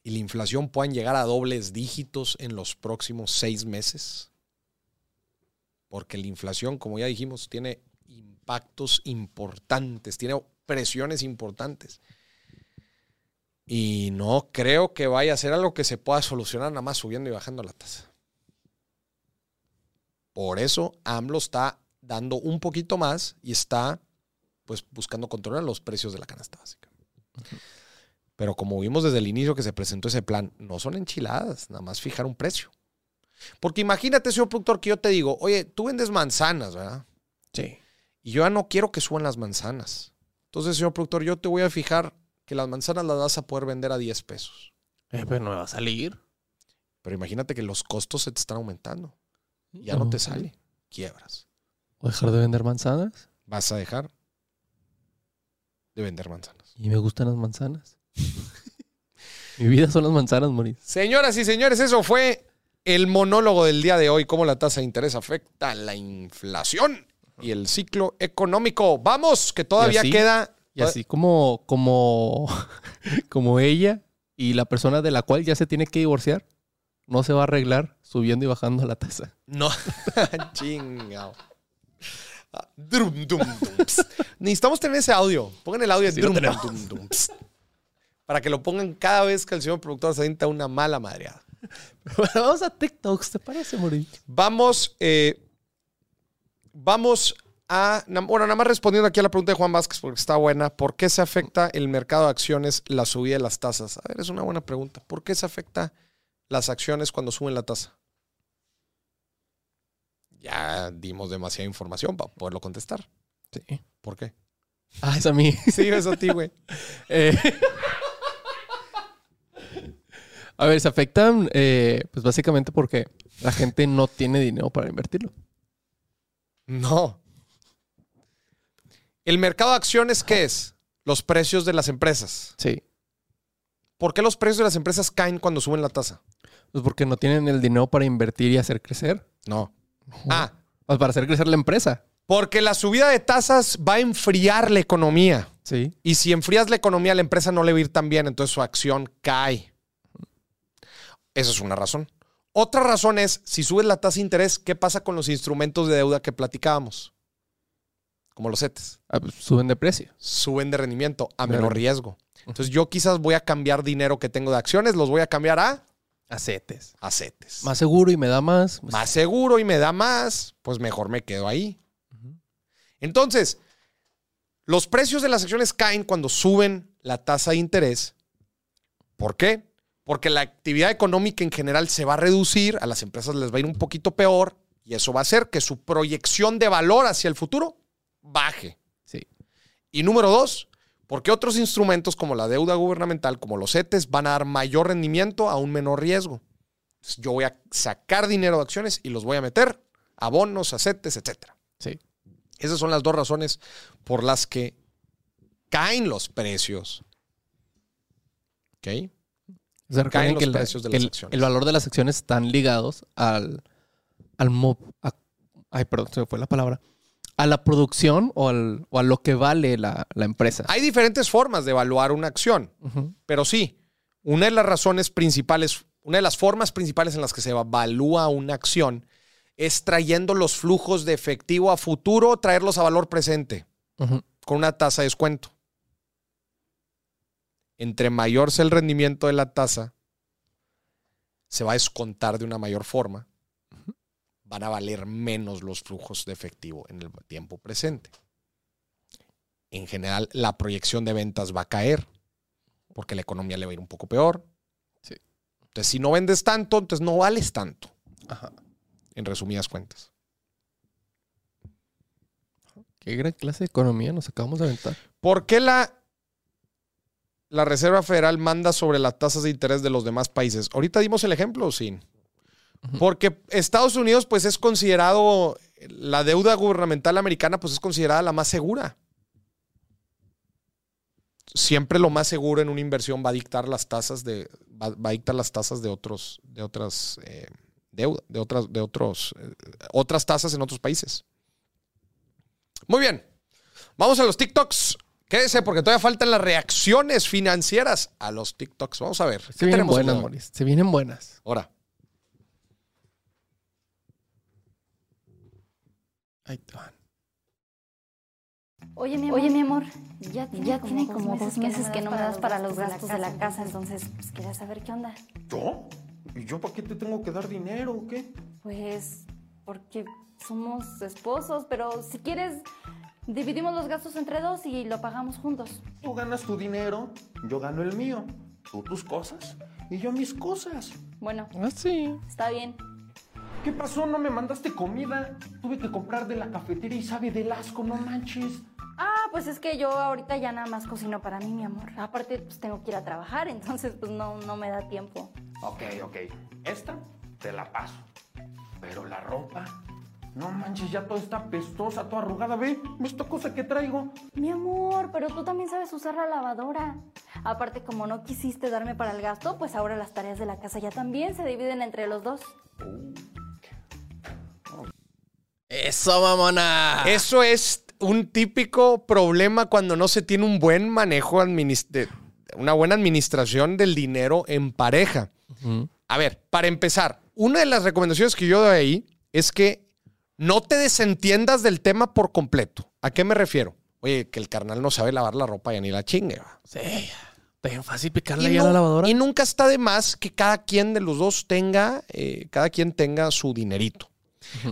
y la inflación puedan llegar a dobles dígitos en los próximos seis meses. Porque la inflación, como ya dijimos, tiene impactos importantes, tiene presiones importantes. Y no creo que vaya a ser algo que se pueda solucionar nada más subiendo y bajando la tasa. Por eso AMLO está dando un poquito más y está pues buscando controlar los precios de la canasta básica. Pero como vimos desde el inicio que se presentó ese plan, no son enchiladas, nada más fijar un precio. Porque imagínate, señor productor, que yo te digo, oye, tú vendes manzanas, ¿verdad? Sí. Y yo ya no quiero que suban las manzanas. Entonces, señor productor, yo te voy a fijar que las manzanas las vas a poder vender a 10 pesos. Eh, pero no me va a salir. Pero imagínate que los costos se te están aumentando. Ya no te sale. Quiebras. ¿O dejar de vender manzanas? Vas a dejar de vender manzanas. Y me gustan las manzanas. Mi vida son las manzanas, Moris. Señoras y señores, eso fue el monólogo del día de hoy, cómo la tasa de interés afecta la inflación y el ciclo económico. Vamos, que todavía así- queda... Y así como, como, como ella y la persona de la cual ya se tiene que divorciar, no se va a arreglar subiendo y bajando la tasa. No, chingao. Ah, drum, dum, dum. Necesitamos tener ese audio. Pongan el audio de Sí, drum, dum, dum. Para que lo pongan cada vez que el señor productor se avienta una mala madreada. Bueno, vamos a TikToks, ¿te parece, Moris? Vamos, eh, vamos a. Bueno, nada más respondiendo aquí a la pregunta de Juan Vázquez, porque está buena. ¿Por qué se afecta el mercado de acciones la subida de las tasas? A ver, es una buena pregunta. ¿Por qué se afecta las acciones cuando suben la tasa? Ya dimos demasiada información para poderlo contestar. Sí. ¿Por qué? Ah, es a mí. Sí, es a ti, güey. Eh, a ver, se afectan, eh, pues básicamente porque la gente no tiene dinero para invertirlo. No. ¿El mercado de acciones qué es? Los precios de las empresas. Sí. ¿Por qué los precios de las empresas caen cuando suben la tasa? Pues porque no tienen el dinero para invertir y hacer crecer. No. Ah, Pues para hacer crecer la empresa. Porque la subida de tasas va a enfriar la economía. Sí. Y si enfrías la economía, la empresa no le va a ir tan bien, entonces su acción cae. Esa es una razón. Otra razón es, si subes la tasa de interés, ¿qué pasa con los instrumentos de deuda que platicábamos? Como los CETES. Ah, pues, suben de precio. Suben de rendimiento a menor riesgo. Entonces yo quizás voy a cambiar dinero que tengo de acciones, los voy a cambiar a, a CETES. Más seguro y me da más. pues, más seguro y me da más, pues mejor me quedo ahí. Entonces, los precios de las acciones caen cuando suben la tasa de interés. ¿Por qué? Porque la actividad económica en general se va a reducir, a las empresas les va a ir un poquito peor y eso va a hacer que su proyección de valor hacia el futuro baje. Sí. Y número dos, porque otros instrumentos como la deuda gubernamental, como los CETES, van a dar mayor rendimiento a un menor riesgo. Entonces, yo voy a sacar dinero de acciones y los voy a meter a bonos, a CETES, etc. Sí. Esas son las dos razones por las que caen los precios. ¿Ok? O sea, recuerden los que, la- precios de las el, acciones. el valor de las acciones están ligados al, al mo- a- ay, perdón, se me fue la palabra. A la producción o, al- o a lo que vale la, la empresa. Hay diferentes formas de evaluar una acción. Pero sí, una de las razones principales, una de las formas principales en las que se evalúa una acción es trayendo los flujos de efectivo a futuro, traerlos a valor presente con una tasa de descuento. Entre mayor sea el rendimiento de la tasa, se va a descontar de una mayor forma. Van a valer menos los flujos de efectivo en el tiempo presente. En general, la proyección de ventas va a caer porque la economía le va a ir un poco peor. Sí. Entonces, si no vendes tanto, entonces no vales tanto, Ajá. en resumidas cuentas. Qué gran clase de economía nos acabamos de aventar. ¿Por qué la, la Reserva Federal manda sobre las tasas de interés de los demás países? Ahorita dimos el ejemplo, sí. Porque Estados Unidos, pues es considerado, la deuda gubernamental americana, pues es considerada la más segura. Siempre lo más seguro en una inversión va a dictar las tasas de, va, va a dictar las tasas de otros, de otras eh, deuda, de otras, de otros, eh, otras tasas en otros países. Muy bien. Vamos a los TikToks. Quédese porque todavía faltan las reacciones financieras a los TikToks. Vamos a ver. Se vienen buenas, Moris. Se vienen buenas. Ahora. Ahí te van. Oye, mi amor, Oye, mi amor ya, ya tiene como dos meses que no me das para los gastos de la casa, entonces pues quería saber qué onda. ¿Yo? ¿Y yo para qué te tengo que dar dinero o qué? Pues porque somos esposos, pero si quieres dividimos los gastos entre dos y lo pagamos juntos. Tú ganas tu dinero, yo gano el mío. Tú tus cosas y yo mis cosas. Bueno, Ah, sí. está bien. ¿Qué pasó? ¿No me mandaste comida? Tuve que comprar de la cafetería y sabe del asco, no manches. Ah, pues es que yo ahorita ya nada más cocino para mí, mi amor. Aparte, pues tengo que ir a trabajar, entonces pues no, no me da tiempo. Ok, ok. Esta te la paso. Pero la ropa. No manches, ya toda está pestosa, toda arrugada. Ve, esta cosa que traigo. Mi amor, pero tú también sabes usar la lavadora. Aparte, como no quisiste darme para el gasto, pues ahora las tareas de la casa ya también se dividen entre los dos. Eso, mamona. Eso es un típico problema cuando no se tiene un buen manejo, una buena administración del dinero en pareja. A ver, para empezar, una de las recomendaciones que yo doy ahí es que no te desentiendas del tema por completo. ¿A qué me refiero? Oye, que el carnal no sabe lavar la ropa y ni la chingue. va. Sí. Está bien fácil picarle Y, ahí a no- la lavadora. y nunca está de más que cada quien de los dos tenga, eh, cada quien tenga su dinerito.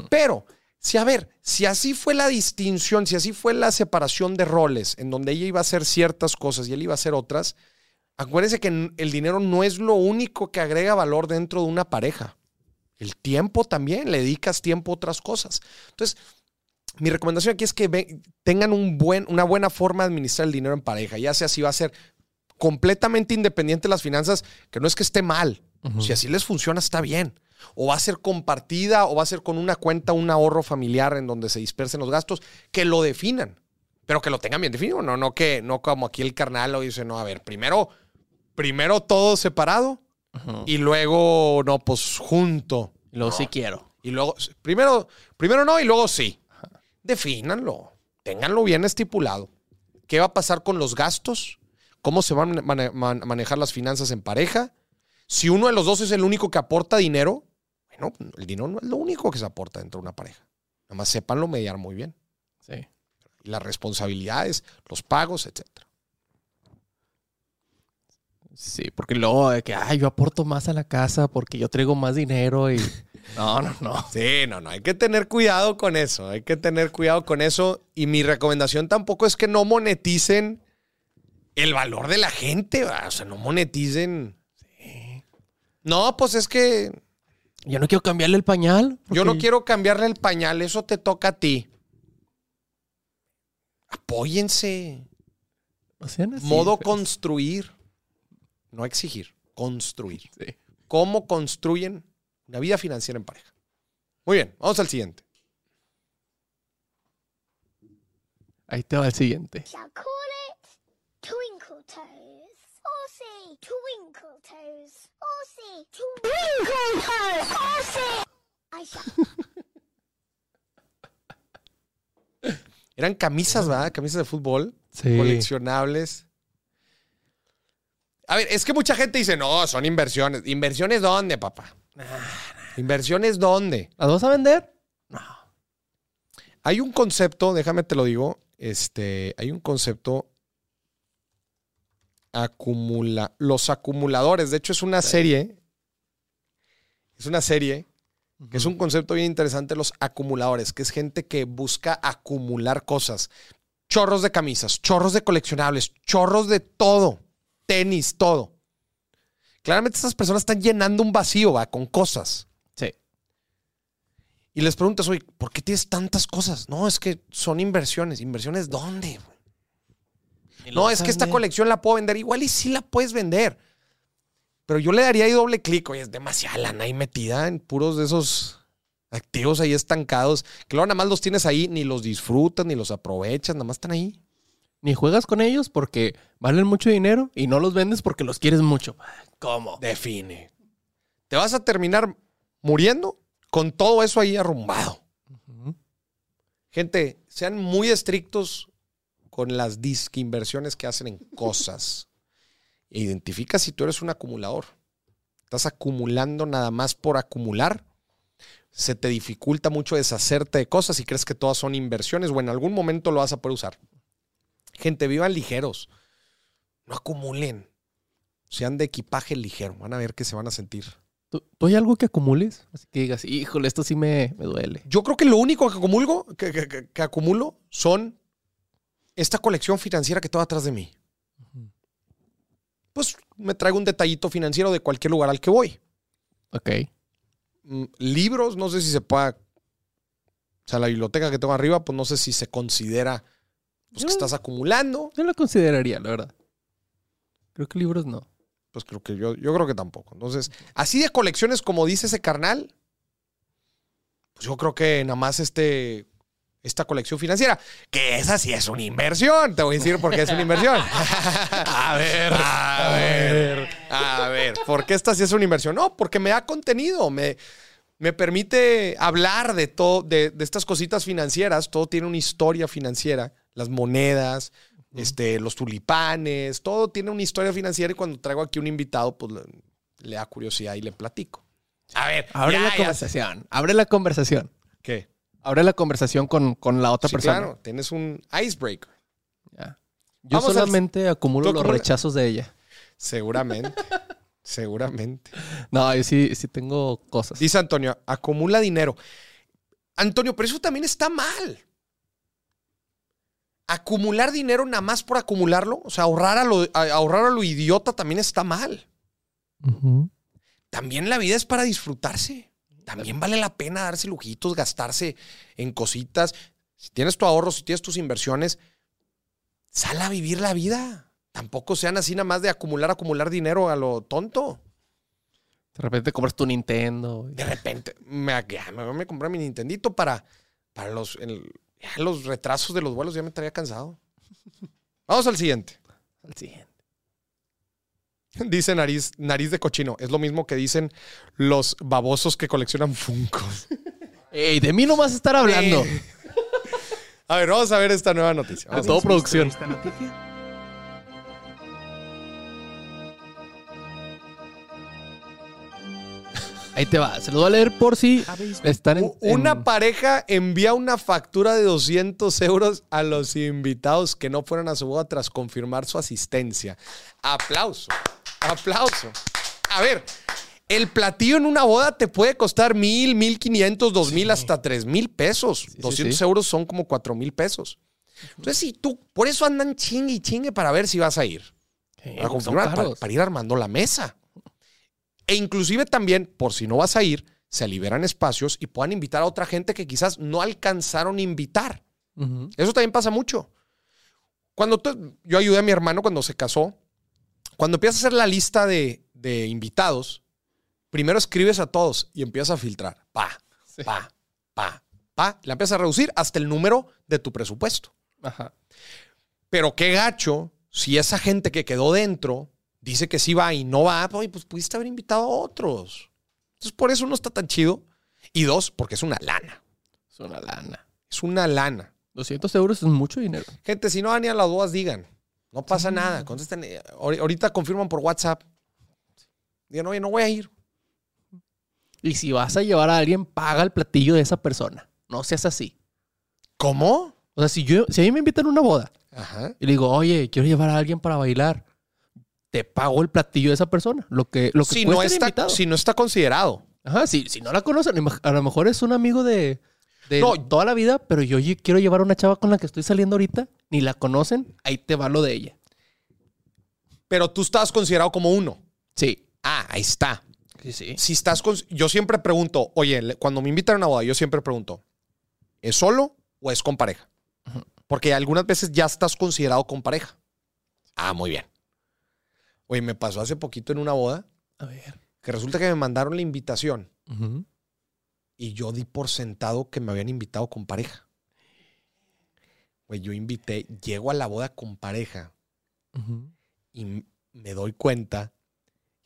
Pero, si a ver, si así fue la distinción, si así fue la separación de roles, en donde ella iba a hacer ciertas cosas y él iba a hacer otras, acuérdense que el dinero no es lo único que agrega valor dentro de una pareja. El tiempo también, le dedicas tiempo a otras cosas. Entonces, mi recomendación aquí es que tengan un buen, una buena forma de administrar el dinero en pareja, ya sea si va a ser completamente independiente de las finanzas, que no es que esté mal. Si así les funciona, está bien. O va a ser compartida o va a ser con una cuenta, un ahorro familiar en donde se dispersen los gastos, que lo definan, pero que lo tengan bien definido. No, no que no como aquí el carnal lo dice, no, a ver, primero, primero todo separado Y luego, no, pues junto. Y luego sí quiero. Y luego, primero, primero no y luego sí. defínanlo, ténganlo bien estipulado. ¿Qué va a pasar con los gastos? ¿Cómo se van a mane- man- manejar las finanzas en pareja? Si uno de los dos es el único que aporta dinero, bueno, el dinero no es lo único que se aporta dentro de una pareja. Nada más sépanlo mediar muy bien. Sí. Y las responsabilidades, los pagos, etcétera. Sí, porque luego de que, ay, yo aporto más a la casa porque yo traigo más dinero y... No, no, no. Sí, no, no, hay que tener cuidado con eso, hay que tener cuidado con eso. Y mi recomendación tampoco es que no moneticen el valor de la gente, ¿va? o sea, no moneticen. No, pues es que Yo no quiero cambiarle el pañal. yo no quiero cambiarle el pañal, eso te toca a ti. Apóyense. No sean así, Modo pues. construir, no exigir, construir. Sí. ¿Cómo construyen una vida financiera en pareja? Muy bien, vamos al siguiente. Ahí te va el siguiente. shall call it Twinkle Toes. Or see Twinkle Toes. Or see Twinkle Toes. Or see. I shall. Eran camisas, ¿verdad? Camisas de fútbol, Sí. coleccionables. A ver, es que mucha gente dice, no, son inversiones. ¿Inversiones dónde, papá? ¿Inversiones dónde? ¿Las vas a vender? Hay un concepto, déjame te lo digo, este, hay un concepto acumula, los acumuladores. De hecho, es una serie, es una serie que es un concepto bien interesante, los acumuladores, que es gente que busca acumular cosas. Chorros de camisas, chorros de coleccionables, chorros de todo, tenis, todo. Claramente estas personas están llenando un vacío, va, con cosas. Sí. Y les preguntas, oye, ¿por qué tienes tantas cosas? No, es que son inversiones. ¿Inversiones dónde? No, es que esta colección la puedo vender. Igual y sí la puedes vender. Pero yo le daría ahí doble clic. Oye, es demasiada lana ahí metida en puros de esos activos ahí estancados. Que luego nada más los tienes ahí, ni los disfrutas, ni los aprovechas, nada más están ahí. Ni juegas con ellos porque valen mucho dinero y no los vendes porque los quieres mucho. ¿Cómo? Define. Te vas a terminar muriendo con todo eso ahí arrumbado. Gente, sean muy estrictos con las disque inversiones que hacen en cosas. E identifica si tú eres un acumulador. Estás acumulando nada más por acumular. Se te dificulta mucho deshacerte de cosas y crees que todas son inversiones o en algún momento lo vas a poder usar. Gente, vivan ligeros. No acumulen. Sean de equipaje ligero. Van a ver que se van a sentir. ¿Tú, tú hay algo que acumules? Así que digas, híjole, esto sí me, me duele. Yo creo que lo único que acumulo, que, que- que- que acumulo son esta colección financiera que tengo atrás de mí. Pues me traigo un detallito financiero de cualquier lugar al que voy. Ok. Mm, Libros, no sé si se pueda. O sea, la biblioteca que tengo arriba, pues no sé si se considera pues, que estás acumulando. Yo lo consideraría, la verdad. Creo que libros no. Pues creo que yo, yo creo que tampoco. Entonces, así de colecciones como dice ese carnal, pues yo creo que nada más este, esta colección financiera, que esa sí es una inversión. Te voy a decir por qué es una inversión. a ver, a ver, a ver. ¿Por qué esta sí es una inversión? No, porque me da contenido, me, me permite hablar de todo, de, de estas cositas financieras. Todo tiene una historia financiera, las monedas, este, los tulipanes, todo tiene una historia financiera y cuando traigo aquí un invitado, pues le, le da curiosidad y le platico. A ver, Abre ya, la ya. conversación. Abre la conversación. ¿Qué? Abre la conversación con, con la otra Sí, persona. claro, tienes un icebreaker. Ya. Yo Vamos al- solamente acumulo ¿Tú los rechazos de ella. Seguramente. seguramente. No, yo sí, sí tengo cosas. Dice Antonio, acumula dinero. Antonio, pero eso también está mal. Acumular dinero nada más por acumularlo, o sea, ahorrar a lo, a- ahorrar a lo idiota también está mal. También la vida es para disfrutarse. También vale la pena darse lujitos, gastarse en cositas. Si tienes tu ahorro, si tienes tus inversiones, sal a vivir la vida. Tampoco sean así nada más de acumular, acumular dinero a lo tonto. De repente compras tu Nintendo. De repente, me, ya, me, me compré mi Nintendito para, para los, el- ya los retrasos de los vuelos, ya me traía cansado. Vamos al siguiente. Al siguiente. Dice nariz, nariz de cochino. Es lo mismo que dicen los babosos que coleccionan funcos. Ey, de mí no vas a estar hablando. Eh, A ver, vamos a ver esta nueva noticia. De Vamos a todo producción. esta noticia? Ahí te va. Se lo voy a leer por si ¿Habéis están en. Una en- pareja envía una factura de 200 euros a los invitados que no fueron a su boda tras confirmar su asistencia. Aplauso. Aplauso. A ver, el platillo en una boda te puede costar mil, mil quinientos, dos mil, hasta tres mil pesos. sí, 200 sí. euros son como cuatro mil pesos. Entonces, si tú, por eso andan chingue y chingue para ver si vas a ir. Sí, confirmar, para ir armando la mesa. E inclusive también, por si no vas a ir, se liberan espacios y puedan invitar a otra gente que quizás no alcanzaron a invitar. Eso también pasa mucho. Cuando yo ayudé a mi hermano cuando se casó, cuando empiezas a hacer la lista de, de invitados, primero escribes a todos y empiezas a filtrar. Pa, Sí. pa, pa, pa. La empiezas a reducir hasta el número de tu presupuesto. Ajá. Pero qué gacho si esa gente que quedó dentro dice que sí va y no va, oye, pues pudiste haber invitado a otros. Entonces, por eso no está tan chido. Y dos, porque es una lana. Es una lana. Es una lana. 200 euros es mucho dinero. Gente, si no van ni a las bodas, digan. No pasa nada. Contesten. eh, ahori- Ahorita confirman por WhatsApp. Digan, oye, no voy a ir. Y si vas a llevar a alguien, paga el platillo de esa persona. No seas así. ¿Cómo? O sea, si yo, si a mí me invitan a una boda Ajá. y le digo, oye, quiero llevar a alguien para bailar, te pago el platillo de esa persona. Lo que, lo que Si no, está, invitado. si no está considerado. Ajá, si, si no la conocen, a lo mejor es un amigo de, de No. toda la vida, pero yo quiero llevar a una chava con la que estoy saliendo ahorita, ni la conocen, ahí te va lo de ella. Pero tú estás considerado como uno. Sí. Ah, ahí está. Sí, sí. Si estás con, yo siempre pregunto, oye, cuando me invitan a una boda, yo siempre pregunto, ¿es solo o es con pareja? Porque algunas veces ya estás considerado con pareja. Ah, muy bien. Oye, me pasó hace poquito en una boda A ver. que resulta que me mandaron la invitación y yo di por sentado que me habían invitado con pareja. Güey, yo invité, llego a la boda con pareja y me doy cuenta.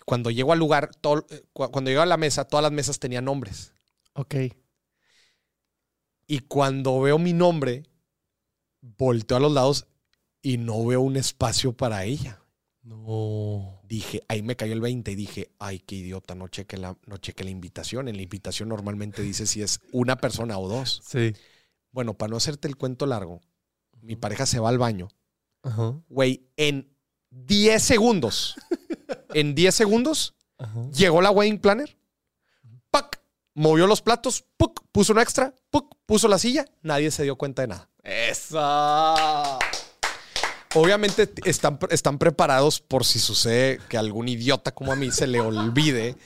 Cuando llego al lugar, todo- eh, cu- cuando llego a la mesa, todas las mesas tenían nombres. Ok. Y cuando veo mi nombre, volteo a los lados y no veo un espacio para ella. No. Dije, ahí me cayó el 20 y dije, ay, qué idiota, no cheque la, no cheque la invitación. En la invitación normalmente dice si es una persona o dos. Sí. Bueno, para no hacerte el cuento largo, mi pareja se va al baño. Ajá. Güey, en 10 segundos, en 10 segundos, Ajá. llegó la wedding planner, ¡pac! movió los platos, ¡puc! puso un extra, ¡puc! puso la silla, nadie se dio cuenta de nada. ¡Esa! Obviamente están, están preparados por si sucede que algún idiota como a mí se le olvide.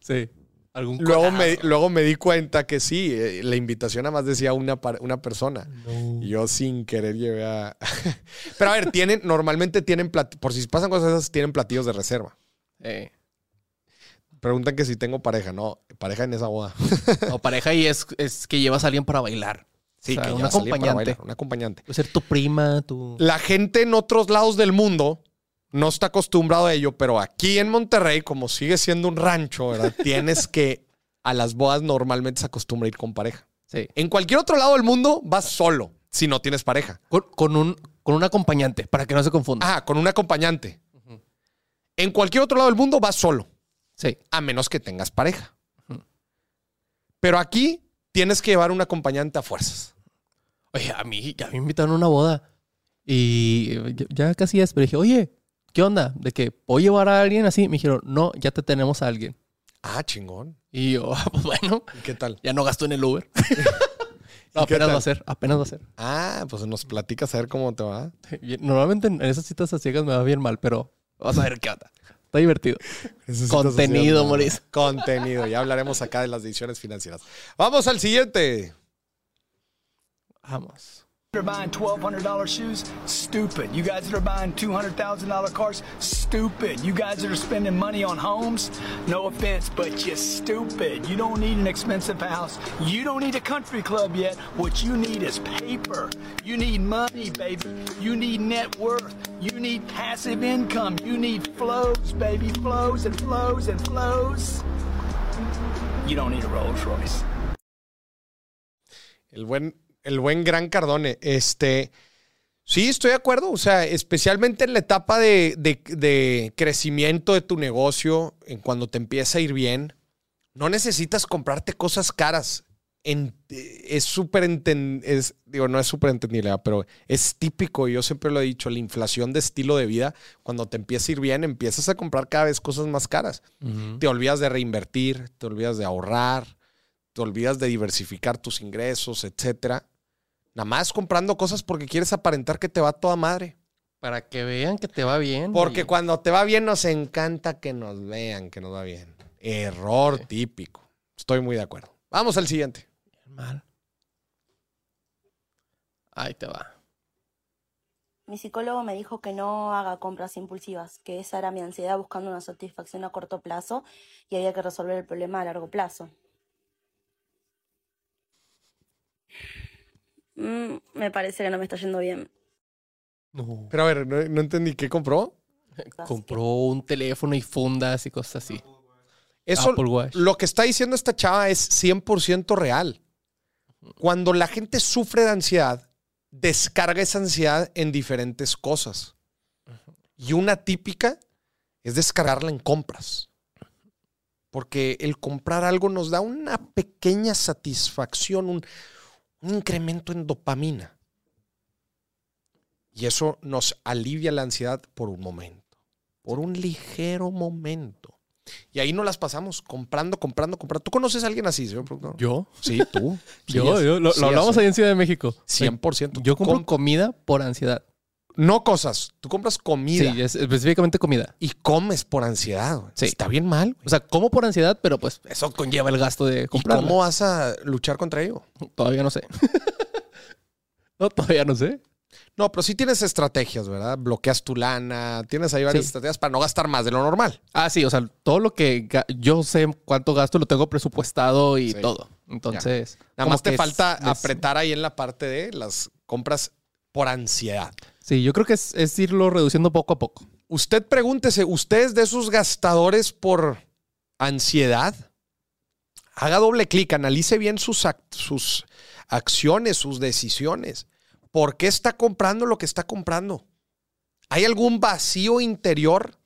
Sí. Algún Luego me, luego me di cuenta que sí, eh, la invitación nada más decía una, una persona. No. Y yo sin querer llevé a... Pero a ver, tienen, normalmente tienen, por si pasan cosas esas, tienen platillos de reserva. Eh. Preguntan que si tengo pareja. No, pareja en esa boda. O pareja y es, es que llevas a alguien para bailar. Sí, O sea, que un acompañante. un acompañante. Puede ser tu prima, tu... La gente en otros lados del mundo no está acostumbrado a ello, pero aquí en Monterrey, como sigue siendo un rancho, ¿verdad? Tienes que a las bodas normalmente se acostumbra ir con pareja. Sí. En cualquier otro lado del mundo vas solo si no tienes pareja. Con, con un, con un acompañante, para que no se confunda. Ah, con un acompañante. En cualquier otro lado del mundo vas solo, Sí. a menos que tengas pareja. Pero aquí tienes que llevar un acompañante a fuerzas. Oye, a mí, a mí me invitaron a una boda. Y ya, ya casi es, pero dije, oye, ¿qué onda? De que puedo llevar a alguien así. Me dijeron, no, ya te tenemos a alguien. Ah, chingón. Y yo, "Ah, pues bueno, ¿Y qué tal? ya no gasto en el Uber. no, ¿Y qué apenas va a ser, apenas va a ser. Ah, pues nos platicas a ver cómo te va. Normalmente en esas citas a ciegas me va bien mal, pero vamos a ver qué onda. Está divertido. Contenido, Mauricio. Contenido. Ya hablaremos acá de las decisiones financieras. Vamos al siguiente. Vamos. Are buying $1,200 shoes, stupid. You guys that are buying $200,000 cars, stupid. You guys that are spending money on homes, no offense, but you're stupid. You don't need an expensive house. You don't need a country club yet. What you need is paper. You need money, baby. You need net worth. You need passive income. You need flows, baby. Flows and flows and flows. You don't need a Rolls Royce. El buen, El buen Gran Cardone. Este. Sí, estoy de acuerdo. O sea, especialmente en la etapa de, de- de crecimiento de tu negocio, en cuando te empieza a ir bien, no necesitas comprarte cosas caras. En- es súper es Digo, no es súper entendible, pero es típico. y Yo siempre lo he dicho: la inflación de estilo de vida, cuando te empieza a ir bien, empiezas a comprar cada vez cosas más caras. Te olvidas de reinvertir, te olvidas de ahorrar, te olvidas de diversificar tus ingresos, etcétera. Nada más comprando cosas porque quieres aparentar que te va toda madre. Para que vean que te va bien. Porque y- cuando te va bien nos encanta que nos vean que nos va bien. Error típico. Estoy muy de acuerdo. Vamos al siguiente. Mal. Ahí te va. Mi psicólogo me dijo que no haga compras impulsivas, que esa era mi ansiedad buscando una satisfacción a corto plazo y había que resolver el problema a largo plazo. Mm, me parece que no me está yendo bien. No. Pero a ver, no, no entendí qué compró. Compró un teléfono y fundas y cosas así. Eso, Apple Watch. lo que está diciendo esta chava es 100% real. Cuando la gente sufre de ansiedad, descarga esa ansiedad en diferentes cosas. Y una típica es descargarla en compras. Porque el comprar algo nos da una pequeña satisfacción, un, un incremento en dopamina. Y eso nos alivia la ansiedad por un momento, por un ligero momento. Y ahí no las pasamos comprando, comprando, comprando. ¿Tú conoces a alguien así, señor productor? ¿Yo? Sí, tú. Yo, lo, sí, lo ya hablamos ahí en Ciudad de México. 100%. Yo compro Com- comida por ansiedad. No cosas, tú compras comida Sí, es específicamente comida. y comes por ansiedad. Sí. Está bien mal. güey. O sea, como por ansiedad, pero pues eso conlleva el gasto de ¿Y comprar. cómo vas a luchar contra ello? Todavía no sé. no, todavía no sé. No, pero sí tienes estrategias, ¿verdad? Bloqueas tu lana, tienes ahí varias Sí. estrategias para no gastar más de lo normal. Ah, sí, o sea, todo lo que yo sé cuánto gasto lo tengo presupuestado y Sí. todo. Entonces, Nada más te falta es- apretar ahí en la parte de las compras por ansiedad. Sí, yo creo que es, irlo reduciendo poco a poco. Usted pregúntese, ¿usted es de esos gastadores por ansiedad? Haga doble clic, analice bien sus, sus acciones, sus decisiones. ¿Por qué está comprando lo que está comprando? ¿Hay algún vacío interior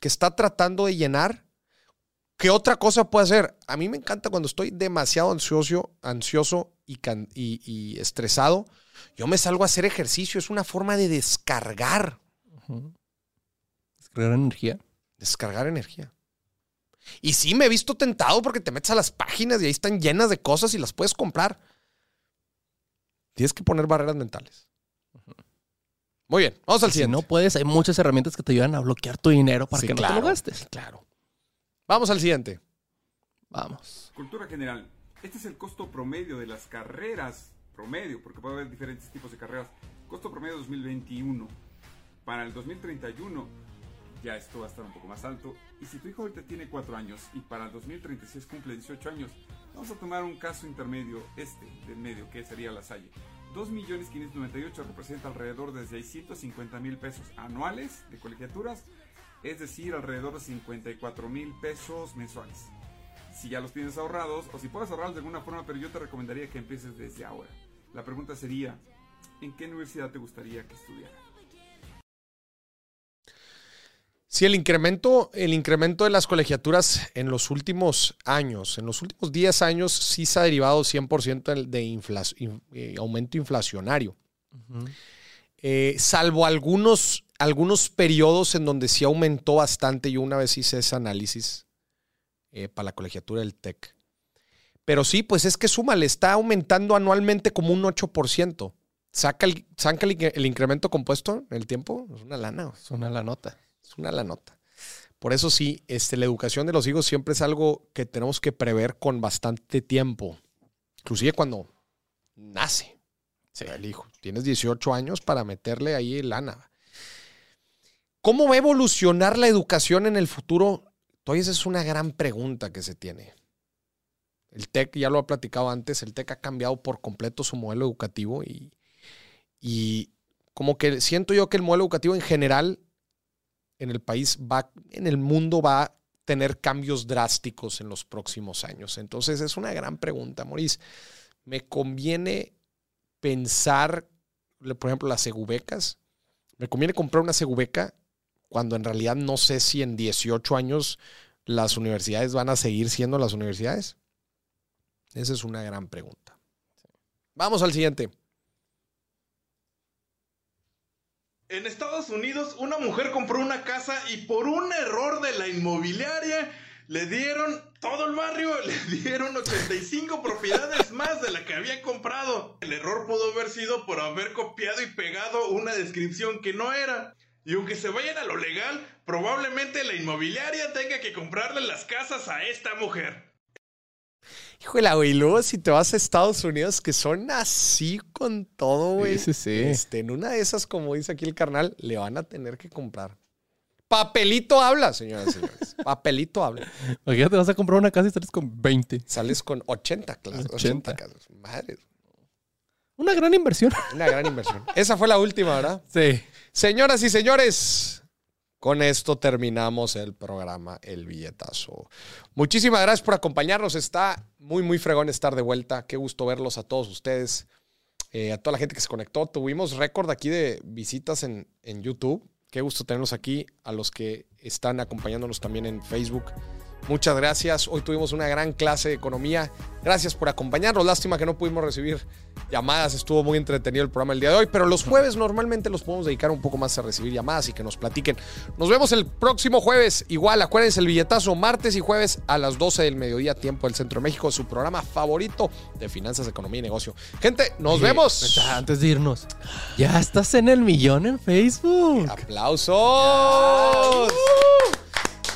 que está tratando de llenar? ¿Qué otra cosa puede hacer? A mí me encanta cuando estoy demasiado ansioso, ansioso y- y estresado. Yo me salgo a hacer ejercicio. Es una forma de descargar Descargar energía. descargar energía. Y sí, me he visto tentado porque te metes a las páginas y ahí están llenas de cosas y las puedes comprar. Tienes que poner barreras mentales. Muy bien, vamos al Y si siguiente. no puedes, hay muchas herramientas que te ayudan a bloquear tu dinero para Sí, que no claro, te lo gastes. Claro. Vamos al siguiente. Vamos. Cultura general. Este es el costo promedio de las carreras promedio, porque puede haber diferentes tipos de carreras. Costo promedio 2021. Para el 2031 ya esto va a estar un poco más alto. Y si tu hijo ahorita tiene 4 años y para el 2036 cumple 18 años, vamos a tomar un caso intermedio, este del medio, que sería la Salle. 2.598 representa alrededor de 650 mil pesos anuales de colegiaturas, es decir, alrededor de 54 mil pesos mensuales si ya los tienes ahorrados o si puedes ahorrarlos de alguna forma, pero yo te recomendaría que empieces desde ahora. La pregunta sería, ¿en qué universidad te gustaría que estudiara? Sí, el incremento, el incremento de las colegiaturas en los últimos años, en los últimos 10 años, sí se ha derivado 100% del- de infla- in- eh, aumento inflacionario. Eh, salvo algunos, algunos periodos en donde sí aumentó bastante. Yo una vez hice ese análisis eh, para la colegiatura del TEC. Pero sí, pues es que súmale, está aumentando anualmente como un 8%. Saca el, saca el, el incremento compuesto en el tiempo, es una lana. Suena la nota. Es una la nota. Por eso sí, este, la educación de los hijos siempre es algo que tenemos que prever con bastante tiempo. Inclusive cuando nace el hijo. Tienes 18 años para meterle ahí lana. ¿Cómo va a evolucionar la educación en el futuro? Todavía esa es una gran pregunta que se tiene. El TEC, ya lo ha platicado antes, el TEC ha cambiado por completo su modelo educativo y, como que siento yo que el modelo educativo en general en el país va, en el mundo va a tener cambios drásticos en los próximos años. Entonces es una gran pregunta, Maurice. ¿Me conviene pensar, por ejemplo, las segubecas. Me conviene comprar una segubeca cuando en realidad no sé si en 18 años las universidades van a seguir siendo las universidades. Esa es una gran pregunta. Vamos al siguiente. En Estados Unidos, una mujer compró una casa y por un error de la inmobiliaria le dieron todo el barrio, le dieron 85 propiedades más de la que había comprado. El error pudo haber sido por haber copiado y pegado una descripción que no era. Y aunque se vayan a lo legal, probablemente la inmobiliaria tenga que comprarle las casas a esta mujer. Híjole, güey, luego si te vas a Estados Unidos, que son así con todo, güey. Sí, sí, sí. Este, en una de esas, como dice aquí el carnal, le van a tener que comprar. Papelito habla, señoras y señores. Papelito habla. Imagínate, vas a comprar una casa y sales con 20. Sales con 80, claro. 80, 80. casas. Madre, Una gran inversión. una gran inversión. Esa fue la última, ¿verdad? Sí. Señoras y señores, con esto terminamos el programa El Billetazo. Muchísimas gracias por acompañarnos. Está muy, muy fregón estar de vuelta. Qué gusto verlos a todos ustedes, eh, a toda la gente que se conectó. Tuvimos récord aquí de visitas en, en YouTube. Qué gusto tenerlos aquí. A los que están acompañándonos también en Facebook. Muchas gracias. Hoy tuvimos una gran clase de economía. Gracias por acompañarnos. Lástima que no pudimos recibir llamadas. Estuvo muy entretenido el programa el día de hoy, pero los jueves normalmente los podemos dedicar un poco más a recibir llamadas y que nos platiquen. Nos vemos el próximo jueves. Igual, acuérdense el billetazo martes y jueves a las 12 del mediodía, tiempo del Centro de México, su programa favorito de finanzas, economía y negocio. Gente, nos Oye, vemos. Antes de irnos, ya estás en el millón en Facebook. ¡Aplausos!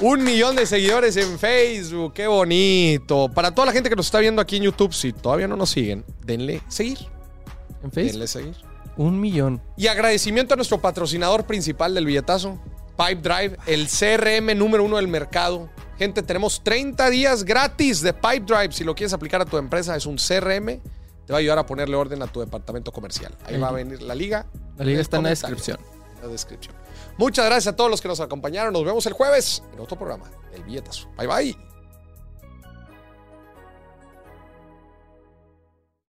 Un millón de seguidores en Facebook, qué bonito. Para toda la gente que nos está viendo aquí en YouTube, si todavía no nos siguen, denle seguir. En Facebook. Denle seguir. Un millón. Y agradecimiento a nuestro patrocinador principal del billetazo, Pipe Drive, el CRM número uno del mercado. Gente, tenemos 30 días gratis de Pipe Drive. Si lo quieres aplicar a tu empresa, es un CRM. Te va a ayudar a ponerle orden a tu departamento comercial. Ahí va a venir la liga. La liga está en la descripción. En la descripción. Muchas gracias a todos los que nos acompañaron. Nos vemos el jueves en otro programa, El Billetazo. Bye bye.